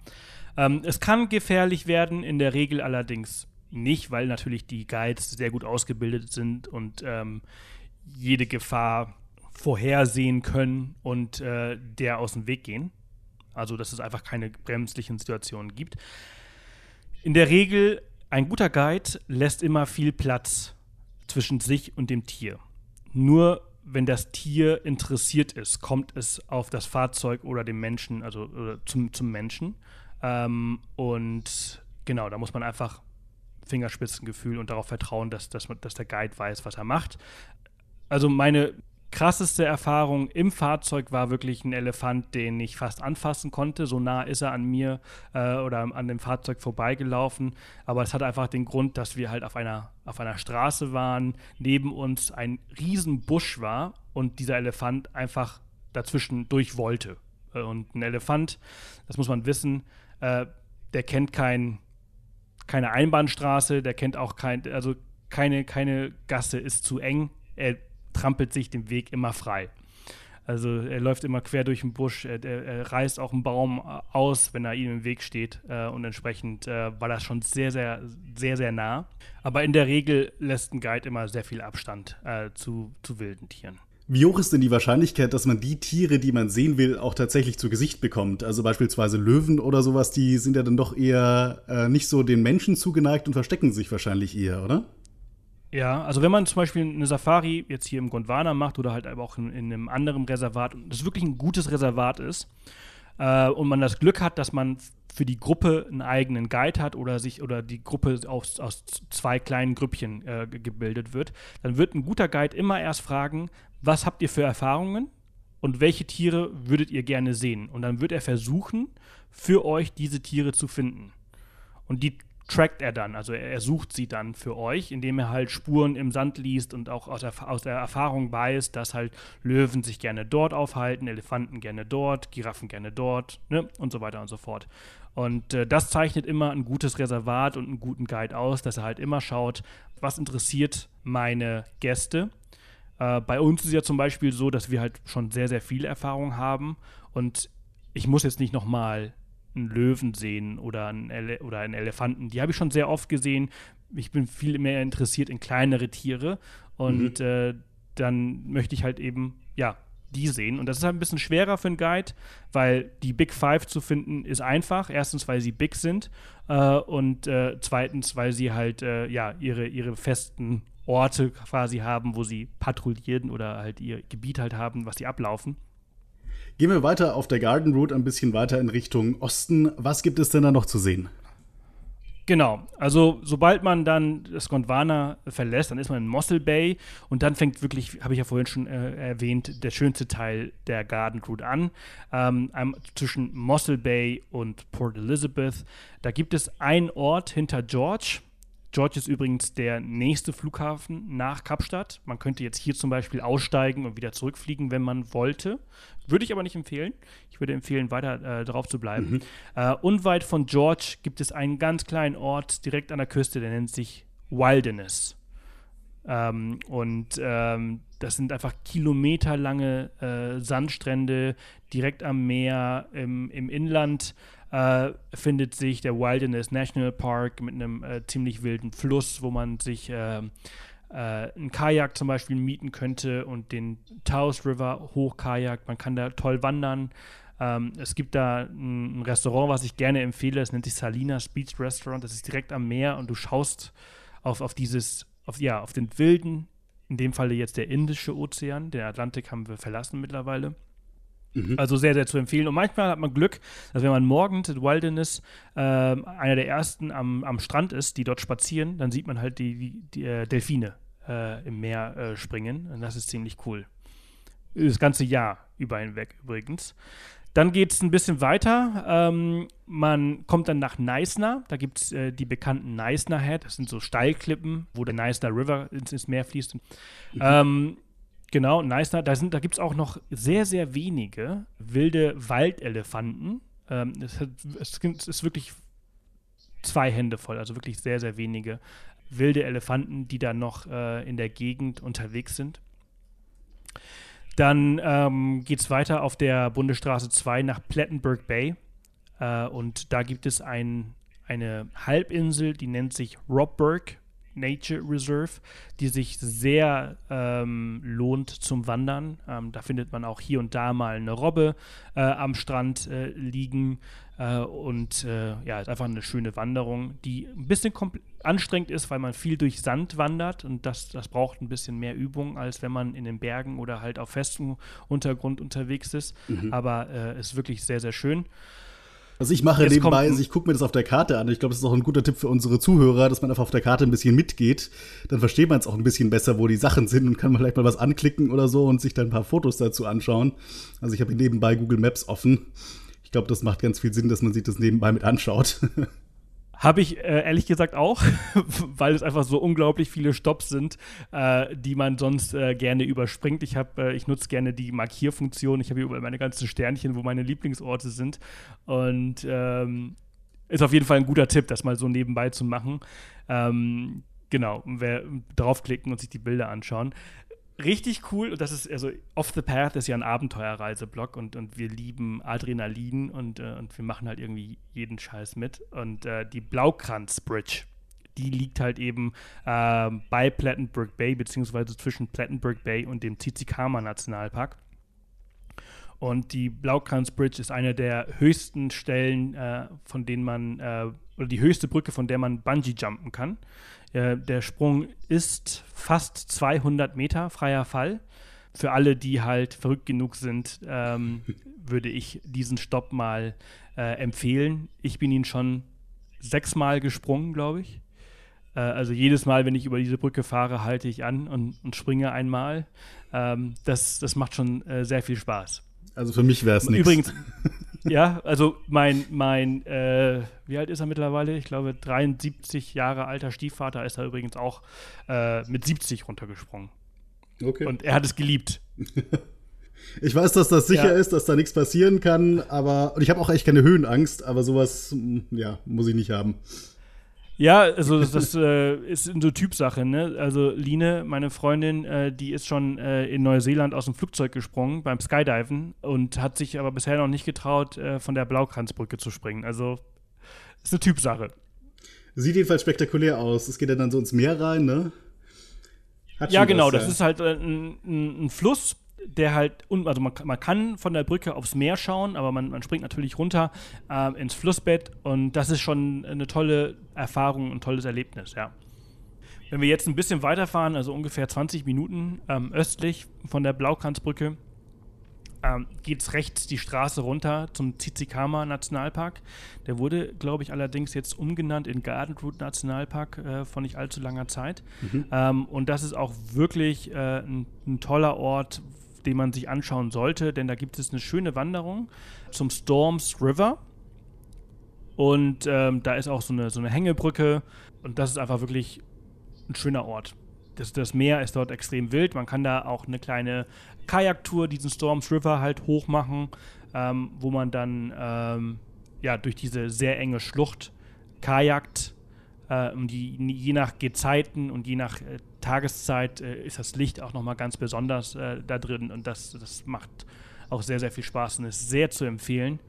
Ähm, es kann gefährlich werden, in der Regel allerdings nicht, weil natürlich die Guides sehr gut ausgebildet sind und ähm, jede Gefahr vorhersehen können und äh, der aus dem Weg gehen. Also, dass es einfach keine bremslichen Situationen gibt. In der Regel, ein guter Guide lässt immer viel Platz zwischen sich und dem Tier. Nur wenn das Tier interessiert ist, kommt es auf das Fahrzeug oder den Menschen, also zum, zum Menschen. Ähm, und genau, da muss man einfach Fingerspitzengefühl und darauf vertrauen, dass, dass, dass der Guide weiß, was er macht. Also meine krasseste Erfahrung im Fahrzeug war wirklich ein Elefant, den ich fast anfassen konnte. So nah ist er an mir äh, oder an dem Fahrzeug vorbeigelaufen. Aber es hat einfach den Grund, dass wir halt auf einer, auf einer Straße waren, neben uns ein riesen Busch war und dieser Elefant einfach dazwischen durch wollte. Äh, und ein Elefant, das muss man wissen, äh, der kennt kein, keine Einbahnstraße, der kennt auch kein, also keine, keine Gasse ist zu eng. Er trampelt sich den Weg immer frei. Also er läuft immer quer durch den Busch, er, er, reißt auch einen Baum aus, wenn er ihm im Weg steht. Äh, und entsprechend äh, war das schon sehr, sehr, sehr, sehr nah. Aber in der Regel lässt ein Guide immer sehr viel Abstand äh, zu, zu wilden Tieren. Wie hoch ist denn die Wahrscheinlichkeit, dass man die Tiere, die man sehen will, auch tatsächlich zu Gesicht bekommt? Also beispielsweise Löwen oder sowas, die sind ja dann doch eher äh, nicht so den Menschen zugeneigt und verstecken sich wahrscheinlich eher, oder? Ja, also wenn man zum Beispiel eine Safari jetzt hier im Gondwana macht oder halt aber auch in, in einem anderen Reservat und das wirklich ein gutes Reservat ist äh, und man das Glück hat, dass man für die Gruppe einen eigenen Guide hat oder sich oder die Gruppe aus, aus zwei kleinen Grüppchen äh, gebildet wird, dann wird ein guter Guide immer erst fragen, was habt ihr für Erfahrungen und welche Tiere würdet ihr gerne sehen? Und dann wird er versuchen, für euch diese Tiere zu finden. Und die trackt er dann, also er, sucht sie dann für euch, indem er halt Spuren im Sand liest und auch aus der, aus der Erfahrung weiß, dass halt Löwen sich gerne dort aufhalten, Elefanten gerne dort, Giraffen gerne dort ne? und so weiter und so fort. Und äh, das zeichnet immer ein gutes Reservat und einen guten Guide aus, dass er halt immer schaut, was interessiert meine Gäste. Äh, bei uns ist ja zum Beispiel so, dass wir halt schon sehr, sehr viel Erfahrung haben und ich muss jetzt nicht nochmal einen Löwen sehen oder einen, Ele oder einen Elefanten. Die habe ich schon sehr oft gesehen. Ich bin viel mehr interessiert in kleinere Tiere und mhm. äh, dann möchte ich halt eben, ja, die sehen. Und das ist halt ein bisschen schwerer für einen Guide, weil die Big Five zu finden ist einfach. Erstens, weil sie big sind äh, und äh, zweitens, weil sie halt äh, ja ihre, ihre festen Orte quasi haben, wo sie patrouillieren oder halt ihr Gebiet halt haben, was sie ablaufen. Gehen wir weiter auf der Garden Route ein bisschen weiter in Richtung Osten. Was gibt es denn da noch zu sehen? Genau, also sobald man dann das Gondwana verlässt, dann ist man in Mossel Bay und dann fängt wirklich, habe ich ja vorhin schon äh, erwähnt, der schönste Teil der Garden Route an. Ähm, zwischen Mossel Bay und Port Elizabeth. Da gibt es einen Ort hinter George, George ist übrigens der nächste Flughafen nach Kapstadt. Man könnte jetzt hier zum Beispiel aussteigen und wieder zurückfliegen, wenn man wollte. Würde ich aber nicht empfehlen. Ich würde empfehlen, weiter äh, drauf zu bleiben. Mhm. Äh, unweit von George gibt es einen ganz kleinen Ort direkt an der Küste, der nennt sich Wilderness. Ähm, und ähm, das sind einfach kilometerlange äh, Sandstrände direkt am Meer im, im Inland äh, findet sich der Wilderness National Park mit einem äh, ziemlich wilden Fluss, wo man sich äh, äh ein Kajak zum Beispiel mieten könnte und den Taos River hochkajakt. Man kann da toll wandern. Ähm, es gibt da ein, ein, Restaurant, was ich gerne empfehle. Es nennt sich Salinas Beach Restaurant. Das ist direkt am Meer und du schaust auf, auf dieses, auf, ja, auf den wilden, in dem Falle jetzt der Indische Ozean. Den Atlantik haben wir verlassen mittlerweile. Mhm. Also sehr, sehr zu empfehlen. Und manchmal hat man Glück, dass wenn man morgens in Wilderness äh, einer der ersten am, am Strand ist, die dort spazieren, dann sieht man halt die, die, die äh, Delfine äh, im Meer äh, springen. Und das ist ziemlich cool. Das ganze Jahr über hinweg übrigens. Dann geht es ein bisschen weiter. Ähm, man kommt dann nach Neisner. Da gibt es äh, die bekannten Neisner Head. Das sind so Steilklippen, wo der Neisner River ins, ins Meer fließt. Mhm. Ähm, Genau, nice. Da, da gibt es auch noch sehr, sehr wenige wilde Waldelefanten. Ähm, es, hat, ist wirklich zwei Hände voll, also wirklich sehr, sehr wenige wilde Elefanten, die da noch äh, in der Gegend unterwegs sind. Dann ähm, geht es weiter auf der Bundesstraße 2 nach Plettenberg Bay. Äh, und da gibt es ein, eine Halbinsel, die nennt sich Robberg Nature Reserve, die sich sehr ähm, lohnt zum Wandern. Ähm, da findet man auch hier und da mal eine Robbe äh, am Strand äh, liegen. Äh, und äh, ja, ist einfach eine schöne Wanderung, die ein bisschen anstrengend ist, weil man viel durch Sand wandert und das, das braucht ein bisschen mehr Übung, als wenn man in den Bergen oder halt auf festem Untergrund unterwegs ist. Mhm. Aber äh, ist wirklich sehr, sehr schön. Was ich mache Jetzt nebenbei, ist, ich gucke mir das auf der Karte an. Ich glaube, das ist auch ein guter Tipp für unsere Zuhörer, dass man einfach auf der Karte ein bisschen mitgeht. Dann versteht man es auch ein bisschen besser, wo die Sachen sind und kann vielleicht mal was anklicken oder so und sich dann ein paar Fotos dazu anschauen. Also ich habe nebenbei Google Maps offen. Ich glaube, das macht ganz viel Sinn, dass man sich das nebenbei mit anschaut. [LAUGHS] Habe ich äh, ehrlich gesagt auch, [LAUGHS] weil es einfach so unglaublich viele Stops sind, äh, die man sonst äh, gerne überspringt. Ich, äh, ich nutze gerne die Markierfunktion. Ich habe hier überall meine ganzen Sternchen, wo meine Lieblingsorte sind. Und ähm, ist auf jeden Fall ein guter Tipp, das mal so nebenbei zu machen. Ähm, genau, wer draufklicken und sich die Bilder anschauen richtig cool. Und das ist, also Off the Path ist ja ein Abenteuerreiseblog und, und wir lieben Adrenalin und, äh, und wir machen halt irgendwie jeden Scheiß mit. Und äh, die Blaukranz Bridge, die liegt halt eben äh, bei Plattenburg Bay, beziehungsweise zwischen Plattenburg Bay und dem Tizikama Nationalpark. Und die Blaukranz Bridge ist eine der höchsten Stellen, äh, von denen man, äh, oder die höchste Brücke, von der man Bungee jumpen kann Äh, der Sprung ist fast 200 Meter freier Fall. Für alle, die halt verrückt genug sind, ähm, [LAUGHS] würde ich diesen Stopp mal äh, empfehlen. Ich bin ihn schon sechsmal gesprungen, glaube ich. Äh, also jedes Mal, wenn ich über diese Brücke fahre, halte ich an und, und springe einmal. Ähm, das, das macht schon äh, sehr viel Spaß. Also für mich wäre es nichts. Übrigens, [LAUGHS] ja, also mein, mein äh, wie alt ist er mittlerweile? Ich glaube, 73 Jahre alter Stiefvater ist er übrigens auch äh, mit 70 runtergesprungen. Okay. Und er hat es geliebt. [LAUGHS] ich weiß, dass das sicher ja. ist, dass da nichts passieren kann, aber und ich habe auch echt keine Höhenangst, aber sowas, ja, muss ich nicht haben. Ja, also das, das äh, ist so Typsache, ne? Also Line, meine Freundin, äh, die ist schon äh, in Neuseeland aus dem Flugzeug gesprungen beim Skydiven und hat sich aber bisher noch nicht getraut, äh, von der Blaukranzbrücke zu springen. Also ist eine Typsache. Sieht jedenfalls spektakulär aus. Es geht ja dann so ins Meer rein, ne? ja, genau. Was, das ist halt äh, ein, ein, ein Fluss der halt, also man, man, kann von der Brücke aufs Meer schauen, aber man, man springt natürlich runter äh, ins Flussbett und das ist schon eine tolle Erfahrung, ein tolles Erlebnis, ja. Wenn wir jetzt ein bisschen weiterfahren, also ungefähr 20 Minuten ähm, östlich von der Blaukranzbrücke, ähm, geht es rechts die Straße runter zum Tsitsikama Nationalpark. Der wurde, glaube ich, allerdings jetzt umgenannt in Garden Route Nationalpark äh, vor nicht allzu langer Zeit. Mhm. Ähm, und das ist auch wirklich äh, ein, ein toller Ort, den man sich anschauen sollte, denn da gibt es eine schöne Wanderung zum Storms River. Und ähm, da ist auch so eine, so eine Hängebrücke und das ist einfach wirklich ein schöner Ort. Das, das Meer ist dort extrem wild. Man kann da auch eine kleine Kajaktour, diesen Storms River halt hoch machen, ähm, wo man dann ähm, ja, durch diese sehr enge Schlucht kajakt. Äh, und die, je nach Gezeiten und je nach äh, Tageszeit äh, ist das Licht auch nochmal ganz besonders äh, da drin und das, das macht auch sehr, sehr viel Spaß und ist sehr zu empfehlen.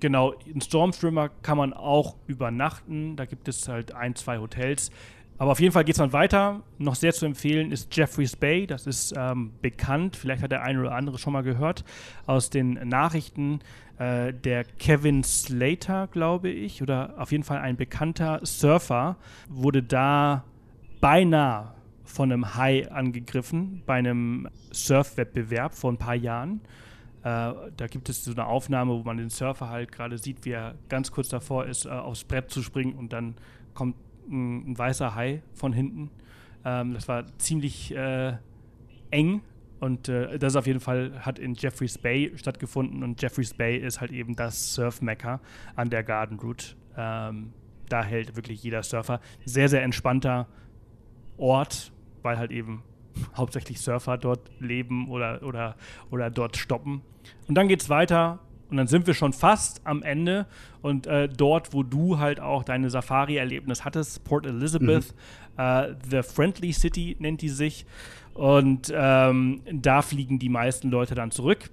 Genau, in Stormstreamer kann man auch übernachten. Da gibt es halt ein, zwei Hotels. Aber auf jeden Fall geht es dann weiter. Noch sehr zu empfehlen ist Jeffreys Bay. Das ist ähm, bekannt. Vielleicht hat der eine oder andere schon mal gehört aus den Nachrichten. Äh, der Kevin Slater, glaube ich, oder auf jeden Fall ein bekannter Surfer, wurde da beinahe von einem Hai angegriffen bei einem Surfwettbewerb vor ein paar Jahren. Äh, da gibt es so eine Aufnahme, wo man den Surfer halt gerade sieht, wie er ganz kurz davor ist, äh, aufs Brett zu springen und dann kommt ein, ein weißer Hai von hinten. Ähm, das war ziemlich äh, eng und äh, das auf jeden Fall hat in Jeffreys Bay stattgefunden und Jeffreys Bay ist halt eben das Surf-Mecca an der Garden Route. Ähm, da hält wirklich jeder Surfer. Sehr, sehr entspannter Ort, weil halt eben hauptsächlich Surfer dort leben oder, oder, oder dort stoppen. Und dann geht es weiter und dann sind wir schon fast am Ende und äh, dort, wo du halt auch deine Safari-Erlebnis hattest, Port Elizabeth, mhm. äh, The Friendly City nennt die sich. Und ähm, da fliegen die meisten Leute dann zurück.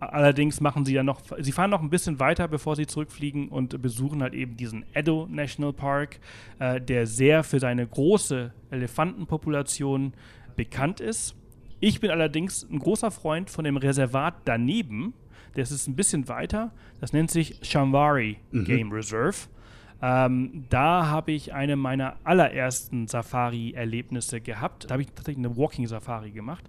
Allerdings machen sie ja noch, sie fahren noch ein bisschen weiter, bevor sie zurückfliegen und besuchen halt eben diesen Edo National Park, äh, der sehr für seine große Elefantenpopulation bekannt ist. Ich bin allerdings ein großer Freund von dem Reservat daneben. Das ist ein bisschen weiter. Das nennt sich Shamwari mhm. Game Reserve. Ähm, da habe ich eine meiner allerersten Safari-Erlebnisse gehabt. Da habe ich tatsächlich eine Walking-Safari gemacht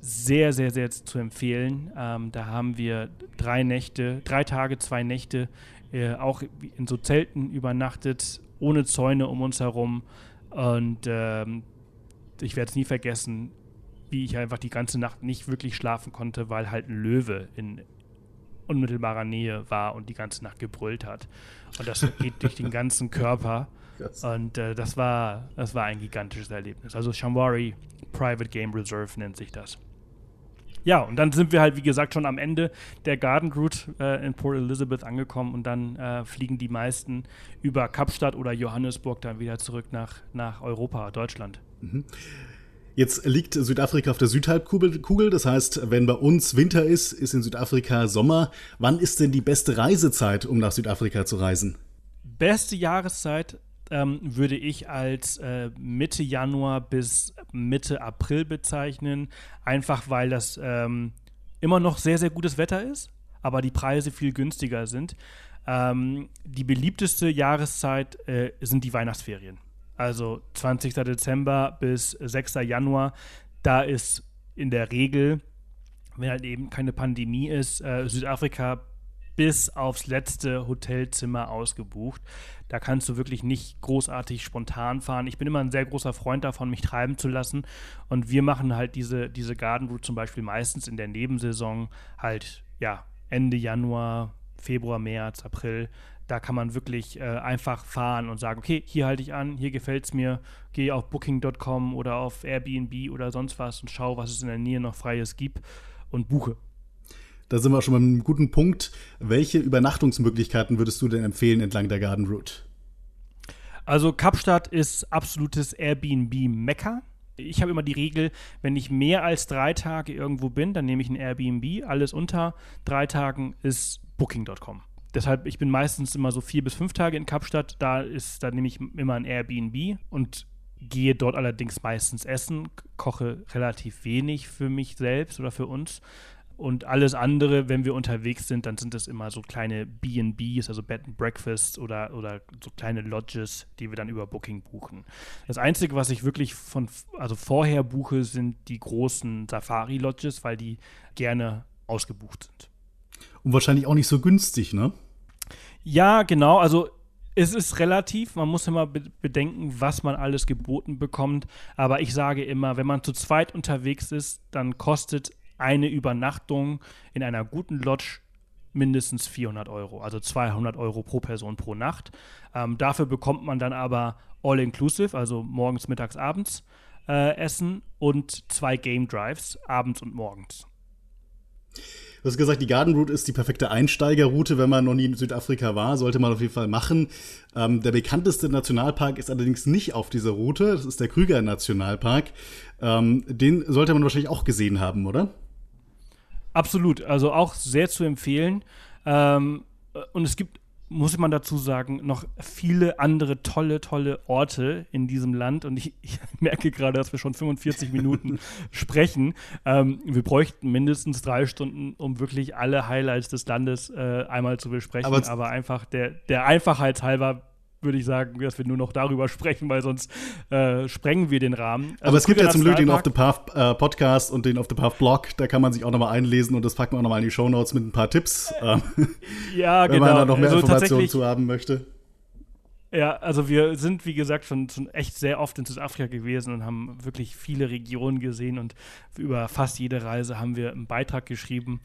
sehr, sehr, sehr zu empfehlen. Ähm, da haben wir drei Nächte, drei Tage, zwei Nächte äh, auch in so Zelten übernachtet, ohne Zäune um uns herum. Und ähm, ich werde es nie vergessen, wie ich einfach die ganze Nacht nicht wirklich schlafen konnte, weil halt ein Löwe in unmittelbarer Nähe war und die ganze Nacht gebrüllt hat. Und das geht durch den ganzen Körper. Und äh, das war das war ein gigantisches Erlebnis. Also Shamwari Private Game Reserve nennt sich das. Ja, und dann sind wir halt, wie gesagt, schon am Ende der Garden Route äh, in Port Elizabeth angekommen und dann äh, fliegen die meisten über Kapstadt oder Johannesburg dann wieder zurück nach, nach Europa, Deutschland. Mhm. Jetzt liegt Südafrika auf der Südhalbkugel, das heißt, wenn bei uns Winter ist, ist in Südafrika Sommer. Wann ist denn die beste Reisezeit, um nach Südafrika zu reisen? Beste Jahreszeit ähm, würde ich als äh, Mitte Januar bis Mitte April bezeichnen, einfach weil das ähm, immer noch sehr, sehr gutes Wetter ist, aber die Preise viel günstiger sind. Ähm, die beliebteste Jahreszeit äh, sind die Weihnachtsferien. also 20. Dezember bis 6. Januar, da ist in der Regel, wenn halt eben keine Pandemie ist, äh, Südafrika bis aufs letzte Hotelzimmer ausgebucht. Da kannst du wirklich nicht großartig spontan fahren. Ich bin immer ein sehr großer Freund davon, mich treiben zu lassen. Und wir machen halt diese, diese Garden Route zum Beispiel meistens in der Nebensaison halt, ja, Ende Januar, Februar, März, April. Da kann man wirklich äh, einfach fahren und sagen, okay, hier halte ich an, hier gefällt es mir, gehe auf booking.com oder auf Airbnb oder sonst was und schaue, was es in der Nähe noch Freies gibt und buche. Da sind wir schon bei einem guten Punkt. Welche Übernachtungsmöglichkeiten würdest du denn empfehlen entlang der Garden Route? Also Kapstadt ist absolutes Airbnb-Mekka. Ich habe immer die Regel, wenn ich mehr als drei Tage irgendwo bin, dann nehme ich ein Airbnb. Alles unter drei Tagen ist Booking.com. Deshalb, ich bin meistens immer so vier bis fünf Tage in Kapstadt. Da ist, da nehme ich immer ein Airbnb und gehe dort allerdings meistens essen, koche relativ wenig für mich selbst oder für uns. Und alles andere, wenn wir unterwegs sind, dann sind es immer so kleine BBs, also Bed and Breakfast oder, oder so kleine Lodges, die wir dann über Booking buchen. Das Einzige, was ich wirklich von, also vorher buche, sind die großen Safari-Lodges, weil die gerne ausgebucht sind. Und wahrscheinlich auch nicht so günstig, ne? Ja, genau. Also es ist relativ, man muss immer bedenken, was man alles geboten bekommt. Aber ich sage immer, wenn man zu zweit unterwegs ist, dann kostet eine Übernachtung in einer guten Lodge mindestens 400 Euro, also 200 Euro pro Person pro Nacht. Ähm, dafür bekommt man dann aber All-Inclusive, also morgens, mittags, abends äh, Essen und zwei Game Drives, abends und morgens. Du hast gesagt, die Garden Route ist die perfekte Einsteigerroute, wenn man noch nie in Südafrika war, sollte man auf jeden Fall machen. Ähm, der bekannteste Nationalpark ist allerdings nicht auf dieser Route, das ist der Krüger Nationalpark. Ähm, den sollte man wahrscheinlich auch gesehen haben, oder? Absolut, also auch sehr zu empfehlen. Ähm, und es gibt, muss man dazu sagen, noch viele andere tolle, tolle Orte in diesem Land. Und ich, [LAUGHS] ich merke gerade, dass wir schon 45 [LAUGHS] Minuten sprechen. Ähm, wir bräuchten mindestens drei Stunden, um wirklich alle Highlights des Landes äh, einmal zu besprechen. Aber, Aber einfach der, der Einfachheit halber würde ich sagen, dass wir nur noch darüber sprechen, weil sonst äh, sprengen wir den Rahmen. Also Aber es gibt ja zum Glück den Off the Path äh, Podcast und den Off the Path Blog, da kann man sich auch nochmal einlesen und das packen wir auch nochmal in die Show Notes mit ein paar Tipps, äh, [LAUGHS] ja, [LAUGHS] wenn genau. man da noch mehr also Informationen zu haben möchte. Ja, also wir sind, wie gesagt, schon, schon echt sehr oft in Südafrika gewesen und haben wirklich viele Regionen gesehen und über fast jede Reise haben wir einen Beitrag geschrieben.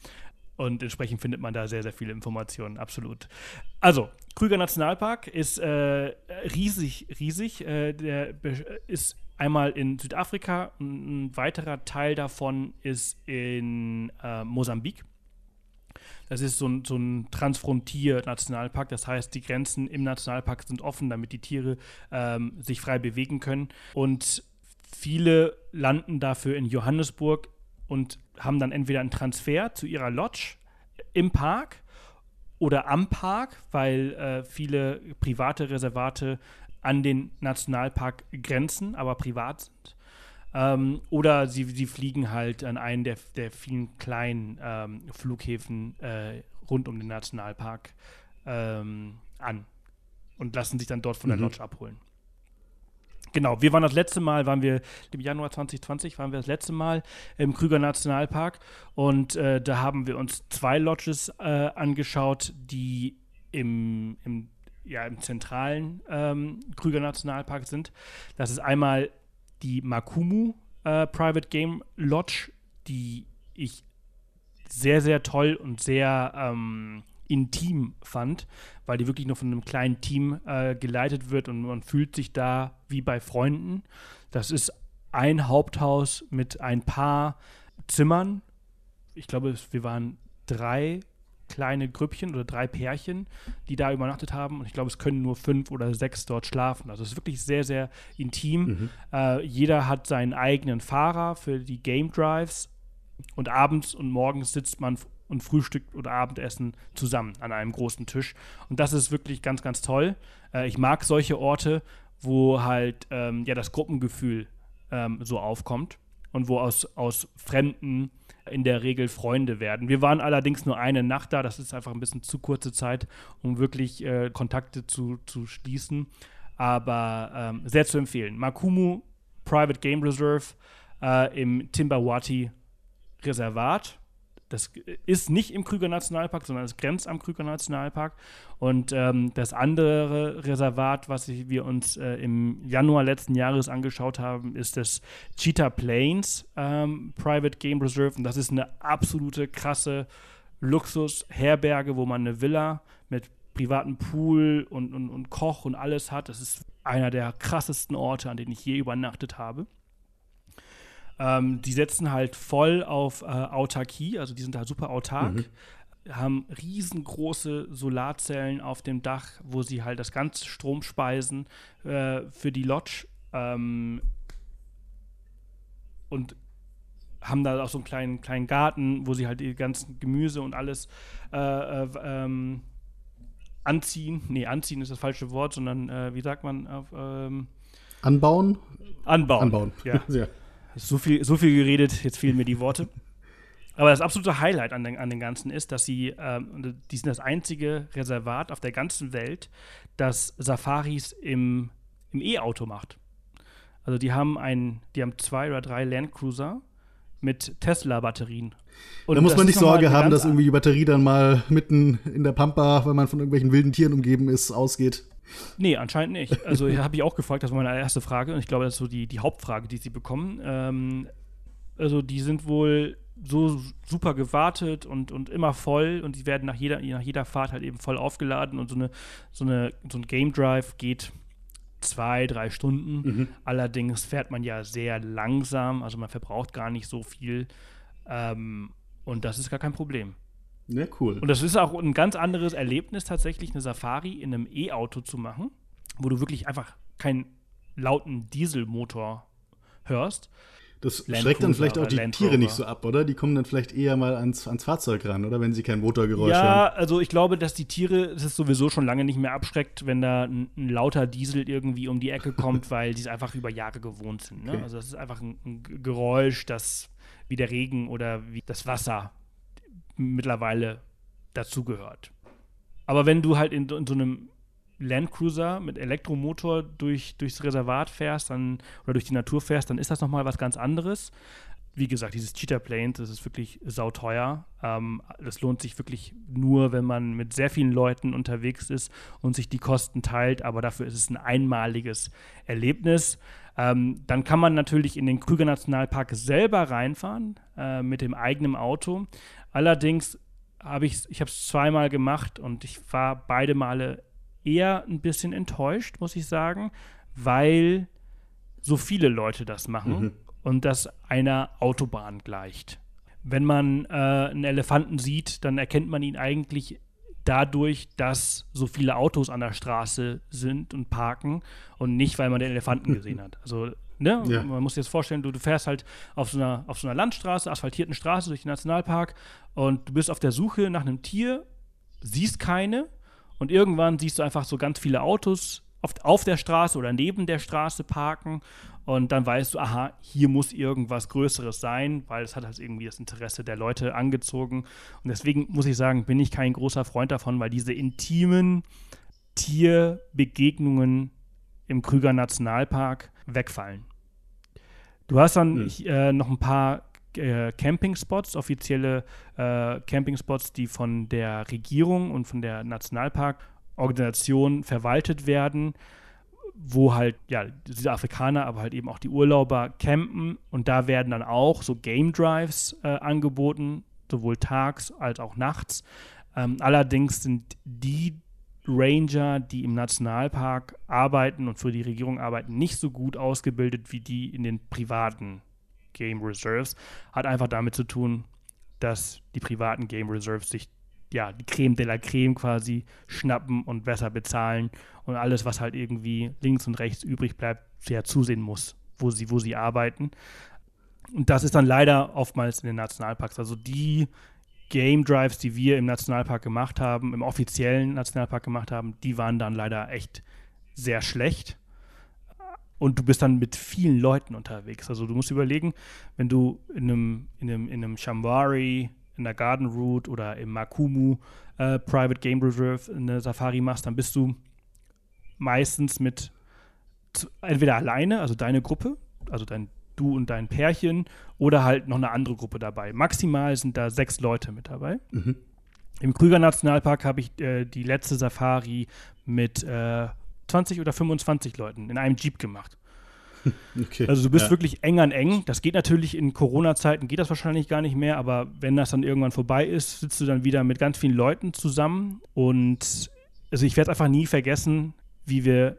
Und entsprechend findet man da sehr, sehr viele Informationen, absolut. Also, Krüger Nationalpark ist äh, riesig, riesig. Äh, der ist einmal in Südafrika, ein weiterer Teil davon ist in äh, Mosambik. Das ist so ein, so ein Transfrontier-Nationalpark, das heißt, die Grenzen im Nationalpark sind offen, damit die Tiere ähm, sich frei bewegen können. Und viele landen dafür in Johannesburg und haben dann entweder einen Transfer zu ihrer Lodge im Park oder am Park, weil äh, viele private Reservate an den Nationalpark grenzen, aber privat sind. Ähm, oder sie, sie fliegen halt an einen der, der vielen kleinen ähm, Flughäfen äh, rund um den Nationalpark ähm, an und lassen sich dann dort von der mhm. Lodge abholen. Genau, wir waren das letzte Mal, waren wir im Januar 2020, waren wir das letzte Mal im Krüger Nationalpark und äh, da haben wir uns zwei Lodges äh, angeschaut, die im, im, ja, im zentralen ähm, Krüger Nationalpark sind. Das ist einmal die Makumu äh, Private Game Lodge, die ich sehr, sehr toll und sehr ähm, intim fand, weil die wirklich nur von einem kleinen Team äh, geleitet wird und man fühlt sich da wie bei Freunden. Das ist ein Haupthaus mit ein paar Zimmern. Ich glaube, wir waren drei kleine Grüppchen oder drei Pärchen, die da übernachtet haben. Und ich glaube, es können nur fünf oder sechs dort schlafen. Also es ist wirklich sehr, sehr intim. Mhm. Äh, jeder hat seinen eigenen Fahrer für die Game Drives. Und abends und morgens sitzt man und Frühstück oder Abendessen zusammen an einem großen Tisch. Und das ist wirklich ganz, ganz toll. Äh, ich mag solche Orte, wo halt ähm, ja das Gruppengefühl ähm, so aufkommt und wo aus, aus Fremden in der Regel Freunde werden. Wir waren allerdings nur eine Nacht da, das ist einfach ein bisschen zu kurze Zeit, um wirklich äh, Kontakte zu, zu schließen. aber ähm, sehr zu empfehlen. Makumu Private Game Reserve äh, im Timbawati Reservat. Das ist nicht im Krüger Nationalpark, sondern es grenzt am Krüger Nationalpark. Und ähm, das andere Reservat, was wir uns äh, im Januar letzten Jahres angeschaut haben, ist das Cheetah Plains ähm, Private Game Reserve. Und das ist eine absolute krasse Luxusherberge, wo man eine Villa mit privaten Pool und, und, und Koch und alles hat. Das ist einer der krassesten Orte, an denen ich je übernachtet habe. Ähm, die setzen halt voll auf äh, Autarkie, also die sind da super autark. Mhm. Haben riesengroße Solarzellen auf dem Dach, wo sie halt das ganze Strom speisen äh, für die Lodge. Ähm, und haben da auch so einen kleinen, kleinen Garten, wo sie halt die ganzen Gemüse und alles äh, äh, ähm, anziehen. Nee, anziehen ist das falsche Wort, sondern äh, wie sagt man auf ähm, Anbauen? Anbauen. Anbauen, ja. [LAUGHS] ja. So viel, so viel geredet, jetzt fehlen mir die Worte. Aber das absolute Highlight an den, an den Ganzen ist, dass sie, ähm, die sind das einzige Reservat auf der ganzen Welt, das Safaris im, im E-Auto macht. Also die haben ein, die haben zwei oder drei Landcruiser mit Tesla-Batterien. Da muss man nicht Sorge haben, dass irgendwie die Batterie dann mal mitten in der Pampa, weil man von irgendwelchen wilden Tieren umgeben ist, ausgeht. Nee, anscheinend nicht. Also [LAUGHS] habe ich auch gefragt, das war meine erste Frage und ich glaube, das ist so die, die Hauptfrage, die sie bekommen. Ähm, also die sind wohl so super gewartet und, und immer voll und die werden nach jeder, nach jeder Fahrt halt eben voll aufgeladen und so, eine, so, eine, so ein Game Drive geht zwei, drei Stunden. Mhm. Allerdings fährt man ja sehr langsam, also man verbraucht gar nicht so viel ähm, und das ist gar kein Problem. Ja, cool. Und das ist auch ein ganz anderes Erlebnis, tatsächlich eine Safari in einem E-Auto zu machen, wo du wirklich einfach keinen lauten Dieselmotor hörst. Das schreckt dann vielleicht auch die Tiere nicht so ab, oder? Die kommen dann vielleicht eher mal ans, ans Fahrzeug ran, oder? Wenn sie kein Motorgeräusch ja, hören. Ja, also ich glaube, dass die Tiere, das ist sowieso schon lange nicht mehr abschreckt, wenn da ein, ein lauter Diesel irgendwie um die Ecke kommt, [LAUGHS] weil die es einfach über Jahre gewohnt sind. Ne? Okay. Also das ist einfach ein, ein Geräusch, das wie der Regen oder wie das Wasser mittlerweile dazugehört. Aber wenn du halt in, in so einem Landcruiser mit Elektromotor durch, durchs Reservat fährst dann, oder durch die Natur fährst, dann ist das nochmal was ganz anderes. Wie gesagt, dieses Cheetah Planes, das ist wirklich sauteuer. Ähm, das lohnt sich wirklich nur, wenn man mit sehr vielen Leuten unterwegs ist und sich die Kosten teilt, aber dafür ist es ein einmaliges Erlebnis. Ähm, dann kann man natürlich in den Krüger Nationalpark selber reinfahren äh, mit dem eigenen Auto. Allerdings habe ich ich habe es zweimal gemacht und ich war beide Male eher ein bisschen enttäuscht, muss ich sagen, weil so viele Leute das machen mhm. und das einer Autobahn gleicht. Wenn man äh, einen Elefanten sieht, dann erkennt man ihn eigentlich dadurch, dass so viele Autos an der Straße sind und parken und nicht, weil man den Elefanten gesehen hat. Also Ne? [LAUGHS] Ja. Man muss sich jetzt vorstellen, du, du, fährst halt auf so, einer, auf so einer Landstraße, asphaltierten Straße durch den Nationalpark und du bist auf der Suche nach einem Tier, siehst keine und irgendwann siehst du einfach so ganz viele Autos auf, auf der Straße oder neben der Straße parken und dann weißt du, aha, hier muss irgendwas Größeres sein, weil es hat halt irgendwie das Interesse der Leute angezogen. Und deswegen muss ich sagen, bin ich kein großer Freund davon, weil diese intimen Tierbegegnungen im Krüger Nationalpark wegfallen. Du hast dann hm. äh, noch ein paar äh, Campingspots, offizielle äh, Campingspots, die von der Regierung und von der Nationalparkorganisation verwaltet werden, wo halt, ja, diese Afrikaner, aber halt eben auch die Urlauber campen und da werden dann auch so Game Drives äh, angeboten, sowohl tags als auch nachts. Ähm, allerdings sind die Ranger, die im Nationalpark arbeiten und für die Regierung arbeiten, nicht so gut ausgebildet wie die in den privaten Game Reserves. Hat einfach damit zu tun, dass die privaten Game Reserves sich ja, die Creme de la Creme quasi schnappen und besser bezahlen und alles, was halt irgendwie links und rechts übrig bleibt, sehr zusehen muss, wo sie, wo sie arbeiten. Und das ist dann leider oftmals in den Nationalparks. Also die Game Drives, die wir im Nationalpark gemacht haben, im offiziellen Nationalpark gemacht haben, die waren dann leider echt sehr schlecht. Und du bist dann mit vielen Leuten unterwegs. Also du musst überlegen, wenn du in einem, in einem, in einem Shambari, in der Garden Route oder im Makumu äh, Private Game Reserve eine Safari machst, dann bist du meistens mit entweder alleine, also deine Gruppe, also dein du und dein Pärchen oder halt noch eine andere Gruppe dabei. Maximal sind da sechs Leute mit dabei. Mhm. Im Krüger Nationalpark habe ich äh, die letzte Safari mit äh, 20 oder 25 Leuten in einem Jeep gemacht. [LAUGHS] Okay, also du bist ja. wirklich eng an eng. Das geht natürlich in Corona-Zeiten, geht das wahrscheinlich gar nicht mehr, aber wenn das dann irgendwann vorbei ist, sitzt du dann wieder mit ganz vielen Leuten zusammen. Und also ich werde einfach nie vergessen, wie wir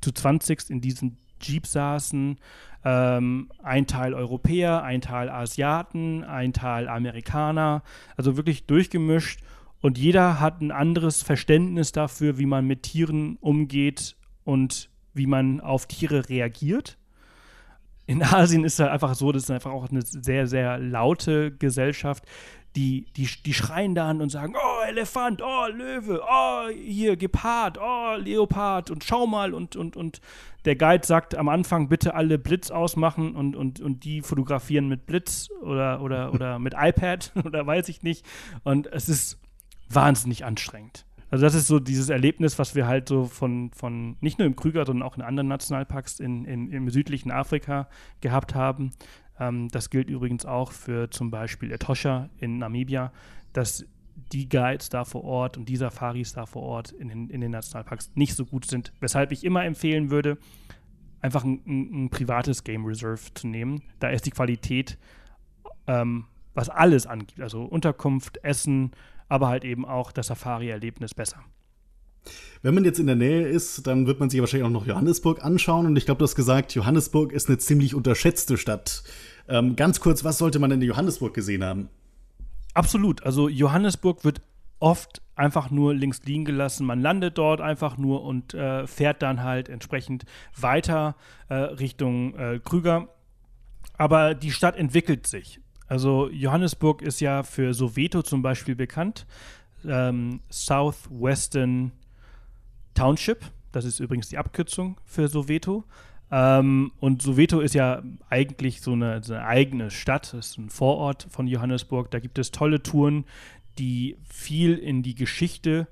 zu 20 in diesem Jeep saßen. Ähm, ein Teil Europäer, ein Teil Asiaten, ein Teil Amerikaner. Also wirklich durchgemischt. Und jeder hat ein anderes Verständnis dafür, wie man mit Tieren umgeht und wie man auf Tiere reagiert. In Asien ist es halt einfach so, das ist einfach auch eine sehr, sehr laute Gesellschaft. Die, die, die schreien dann und sagen, oh, Elefant, oh, Löwe, oh, hier, Gepard, oh, Leopard und schau mal und, und, und der Guide sagt am Anfang, bitte alle Blitz ausmachen und, und, und die fotografieren mit Blitz oder, oder, oder [LAUGHS] mit iPad [LAUGHS] oder weiß ich nicht. Und es ist wahnsinnig anstrengend. Also das ist so dieses Erlebnis, was wir halt so von, von nicht nur im Krüger, sondern auch in anderen Nationalparks in, in, im südlichen Afrika gehabt haben. Ähm, das gilt übrigens auch für zum Beispiel Etosha in Namibia, dass die Guides da vor Ort und die Safaris da vor Ort in den, in den Nationalparks nicht so gut sind. Weshalb ich immer empfehlen würde, einfach ein, ein, ein privates Game Reserve zu nehmen. Da ist die Qualität, ähm, was alles angeht, also Unterkunft, Essen, aber halt eben auch das Safari-Erlebnis besser. Wenn man jetzt in der Nähe ist, dann wird man sich wahrscheinlich auch noch Johannesburg anschauen. Und ich glaube, du hast gesagt, Johannesburg ist eine ziemlich unterschätzte Stadt. Ähm, ganz kurz, was sollte man in Johannesburg gesehen haben? Absolut. Also Johannesburg wird oft einfach nur links liegen gelassen. Man landet dort einfach nur und äh, fährt dann halt entsprechend weiter äh, Richtung äh, Krüger. Aber die Stadt entwickelt sich. Also Johannesburg ist ja für Soweto zum Beispiel bekannt. Ähm, Southwestern Township, das ist übrigens die Abkürzung für Soweto. Ähm, und Soweto ist ja eigentlich so eine, so eine, eigene Stadt, das ist ein Vorort von Johannesburg. Da gibt es tolle Touren, die viel in die Geschichte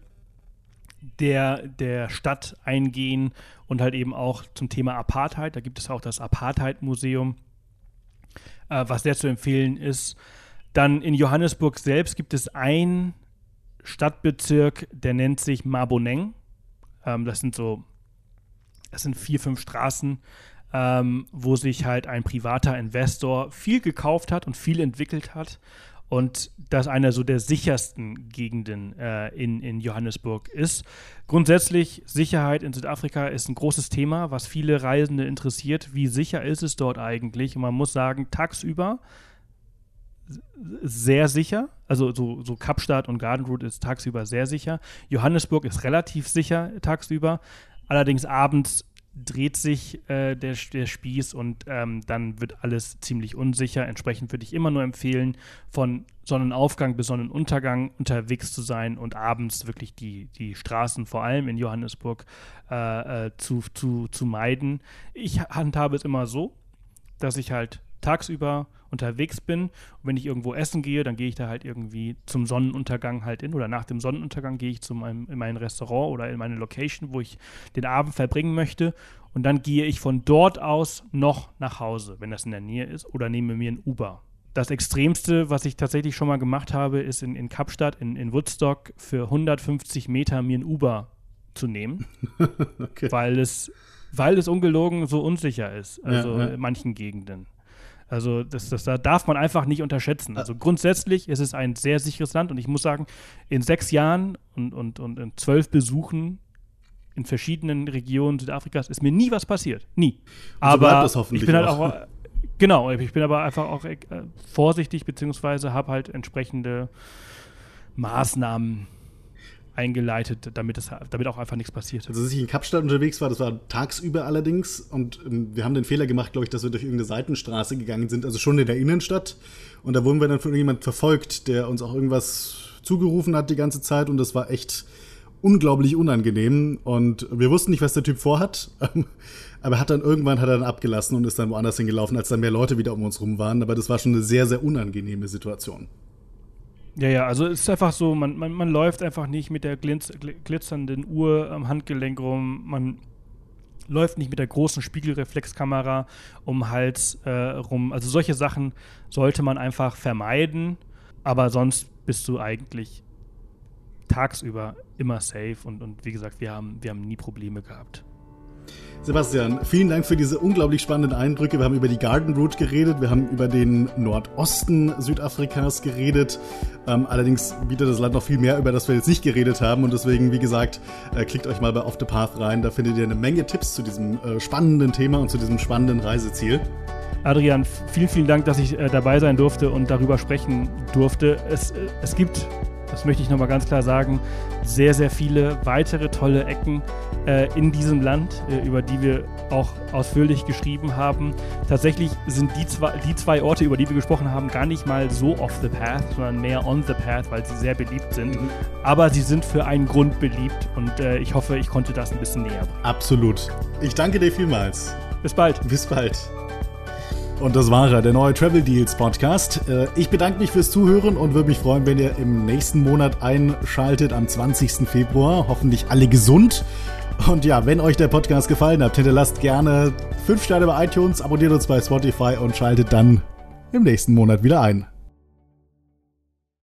der, der Stadt eingehen und halt eben auch zum Thema Apartheid. Da gibt es auch das Apartheid-Museum äh, was sehr zu empfehlen ist. Dann in Johannesburg selbst gibt es einen Stadtbezirk, der nennt sich Maboneng. Ähm, das sind so, das sind vier, fünf Straßen, ähm, wo sich halt ein privater Investor viel gekauft hat und viel entwickelt hat und das einer so der sichersten Gegenden äh, in, in Johannesburg ist. Grundsätzlich Sicherheit in Südafrika ist ein großes Thema, was viele Reisende interessiert. Wie sicher ist es dort eigentlich? Und man muss sagen, tagsüber sehr sicher. Also so, so Kapstadt und Garden Route ist tagsüber sehr sicher. Johannesburg ist relativ sicher tagsüber. Allerdings abends dreht sich äh, der, der Spieß und ähm, dann wird alles ziemlich unsicher. Entsprechend würde ich immer nur empfehlen, von Sonnenaufgang bis Sonnenuntergang unterwegs zu sein und abends wirklich die, die Straßen, vor allem in Johannesburg, äh, äh, zu, zu, zu meiden. Ich handhabe es immer so, dass ich halt tagsüber unterwegs bin und wenn ich irgendwo essen gehe, dann gehe ich da halt irgendwie zum Sonnenuntergang halt in oder nach dem Sonnenuntergang gehe ich zu meinem, in mein Restaurant oder in meine Location, wo ich den Abend verbringen möchte und dann gehe ich von dort aus noch nach Hause, wenn das in der Nähe ist oder nehme mir ein Uber. Das Extremste, was ich tatsächlich schon mal gemacht habe, ist in, in Kapstadt, in, in Woodstock, für 150 Meter mir ein Uber zu nehmen, [LAUGHS] okay. weil, es, weil es ungelogen so unsicher ist, also ja, ja. in manchen Gegenden. Also das, das, das darf man einfach nicht unterschätzen. Also grundsätzlich ist es ein sehr sicheres Land und ich muss sagen, in sechs Jahren und, und, und in zwölf Besuchen in verschiedenen Regionen Südafrikas ist mir nie was passiert. Nie. Aber so ich bin halt auch, auch genau, ich bin aber einfach auch äh, vorsichtig, beziehungsweise habe halt entsprechende Maßnahmen eingeleitet, damit, das, damit auch einfach nichts passiert. Also, als ich in Kapstadt unterwegs war, das war tagsüber allerdings und ähm, wir haben den Fehler gemacht, glaube ich, dass wir durch irgendeine Seitenstraße gegangen sind, also schon in der Innenstadt und da wurden wir dann von irgendjemand verfolgt, der uns auch irgendwas zugerufen hat die ganze Zeit und das war echt unglaublich unangenehm und wir wussten nicht, was der Typ vorhat, [LAUGHS] aber hat dann irgendwann hat er dann abgelassen und ist dann woanders hingelaufen, als dann mehr Leute wieder um uns rum waren, aber das war schon eine sehr, sehr unangenehme Situation. Ja, ja, also es ist einfach so, man, man, man läuft einfach nicht mit der glitz, glitzernden Uhr am Handgelenk rum. Man läuft nicht mit der großen Spiegelreflexkamera um Hals äh, rum. Also solche Sachen sollte man einfach vermeiden, aber sonst bist du eigentlich tagsüber immer safe und, und wie gesagt, wir haben, wir haben nie Probleme gehabt. Sebastian, vielen Dank für diese unglaublich spannenden Eindrücke. Wir haben über die Garden Route geredet, wir haben über den Nordosten Südafrikas geredet. Ähm, allerdings bietet das Land noch viel mehr, über das wir jetzt nicht geredet haben. Und deswegen, wie gesagt, äh, klickt euch mal bei Off the Path rein. Da findet ihr eine Menge Tipps zu diesem äh, spannenden Thema und zu diesem spannenden Reiseziel. Adrian, vielen, vielen Dank, dass ich äh, dabei sein durfte und darüber sprechen durfte. Es, äh, es gibt das möchte ich nochmal ganz klar sagen, sehr, sehr viele weitere tolle Ecken äh, in diesem Land, äh, über die wir auch ausführlich geschrieben haben. Tatsächlich sind die zwei, die zwei Orte, über die wir gesprochen haben, gar nicht mal so off the path, sondern mehr on the path, weil sie sehr beliebt sind. Mhm. Aber sie sind für einen Grund beliebt und äh, ich hoffe, ich konnte das ein bisschen näher bringen. Absolut. Ich danke dir vielmals. Bis bald. Bis bald. Und das war er, der neue Travel Deals Podcast. Äh, ich bedanke mich fürs Zuhören und würde mich freuen, wenn ihr im nächsten Monat einschaltet, am 20. Februar. Hoffentlich alle gesund. Und ja, wenn euch der Podcast gefallen hat, hinterlasst gerne 5 Sterne bei iTunes, abonniert uns bei Spotify und schaltet dann im nächsten Monat wieder ein.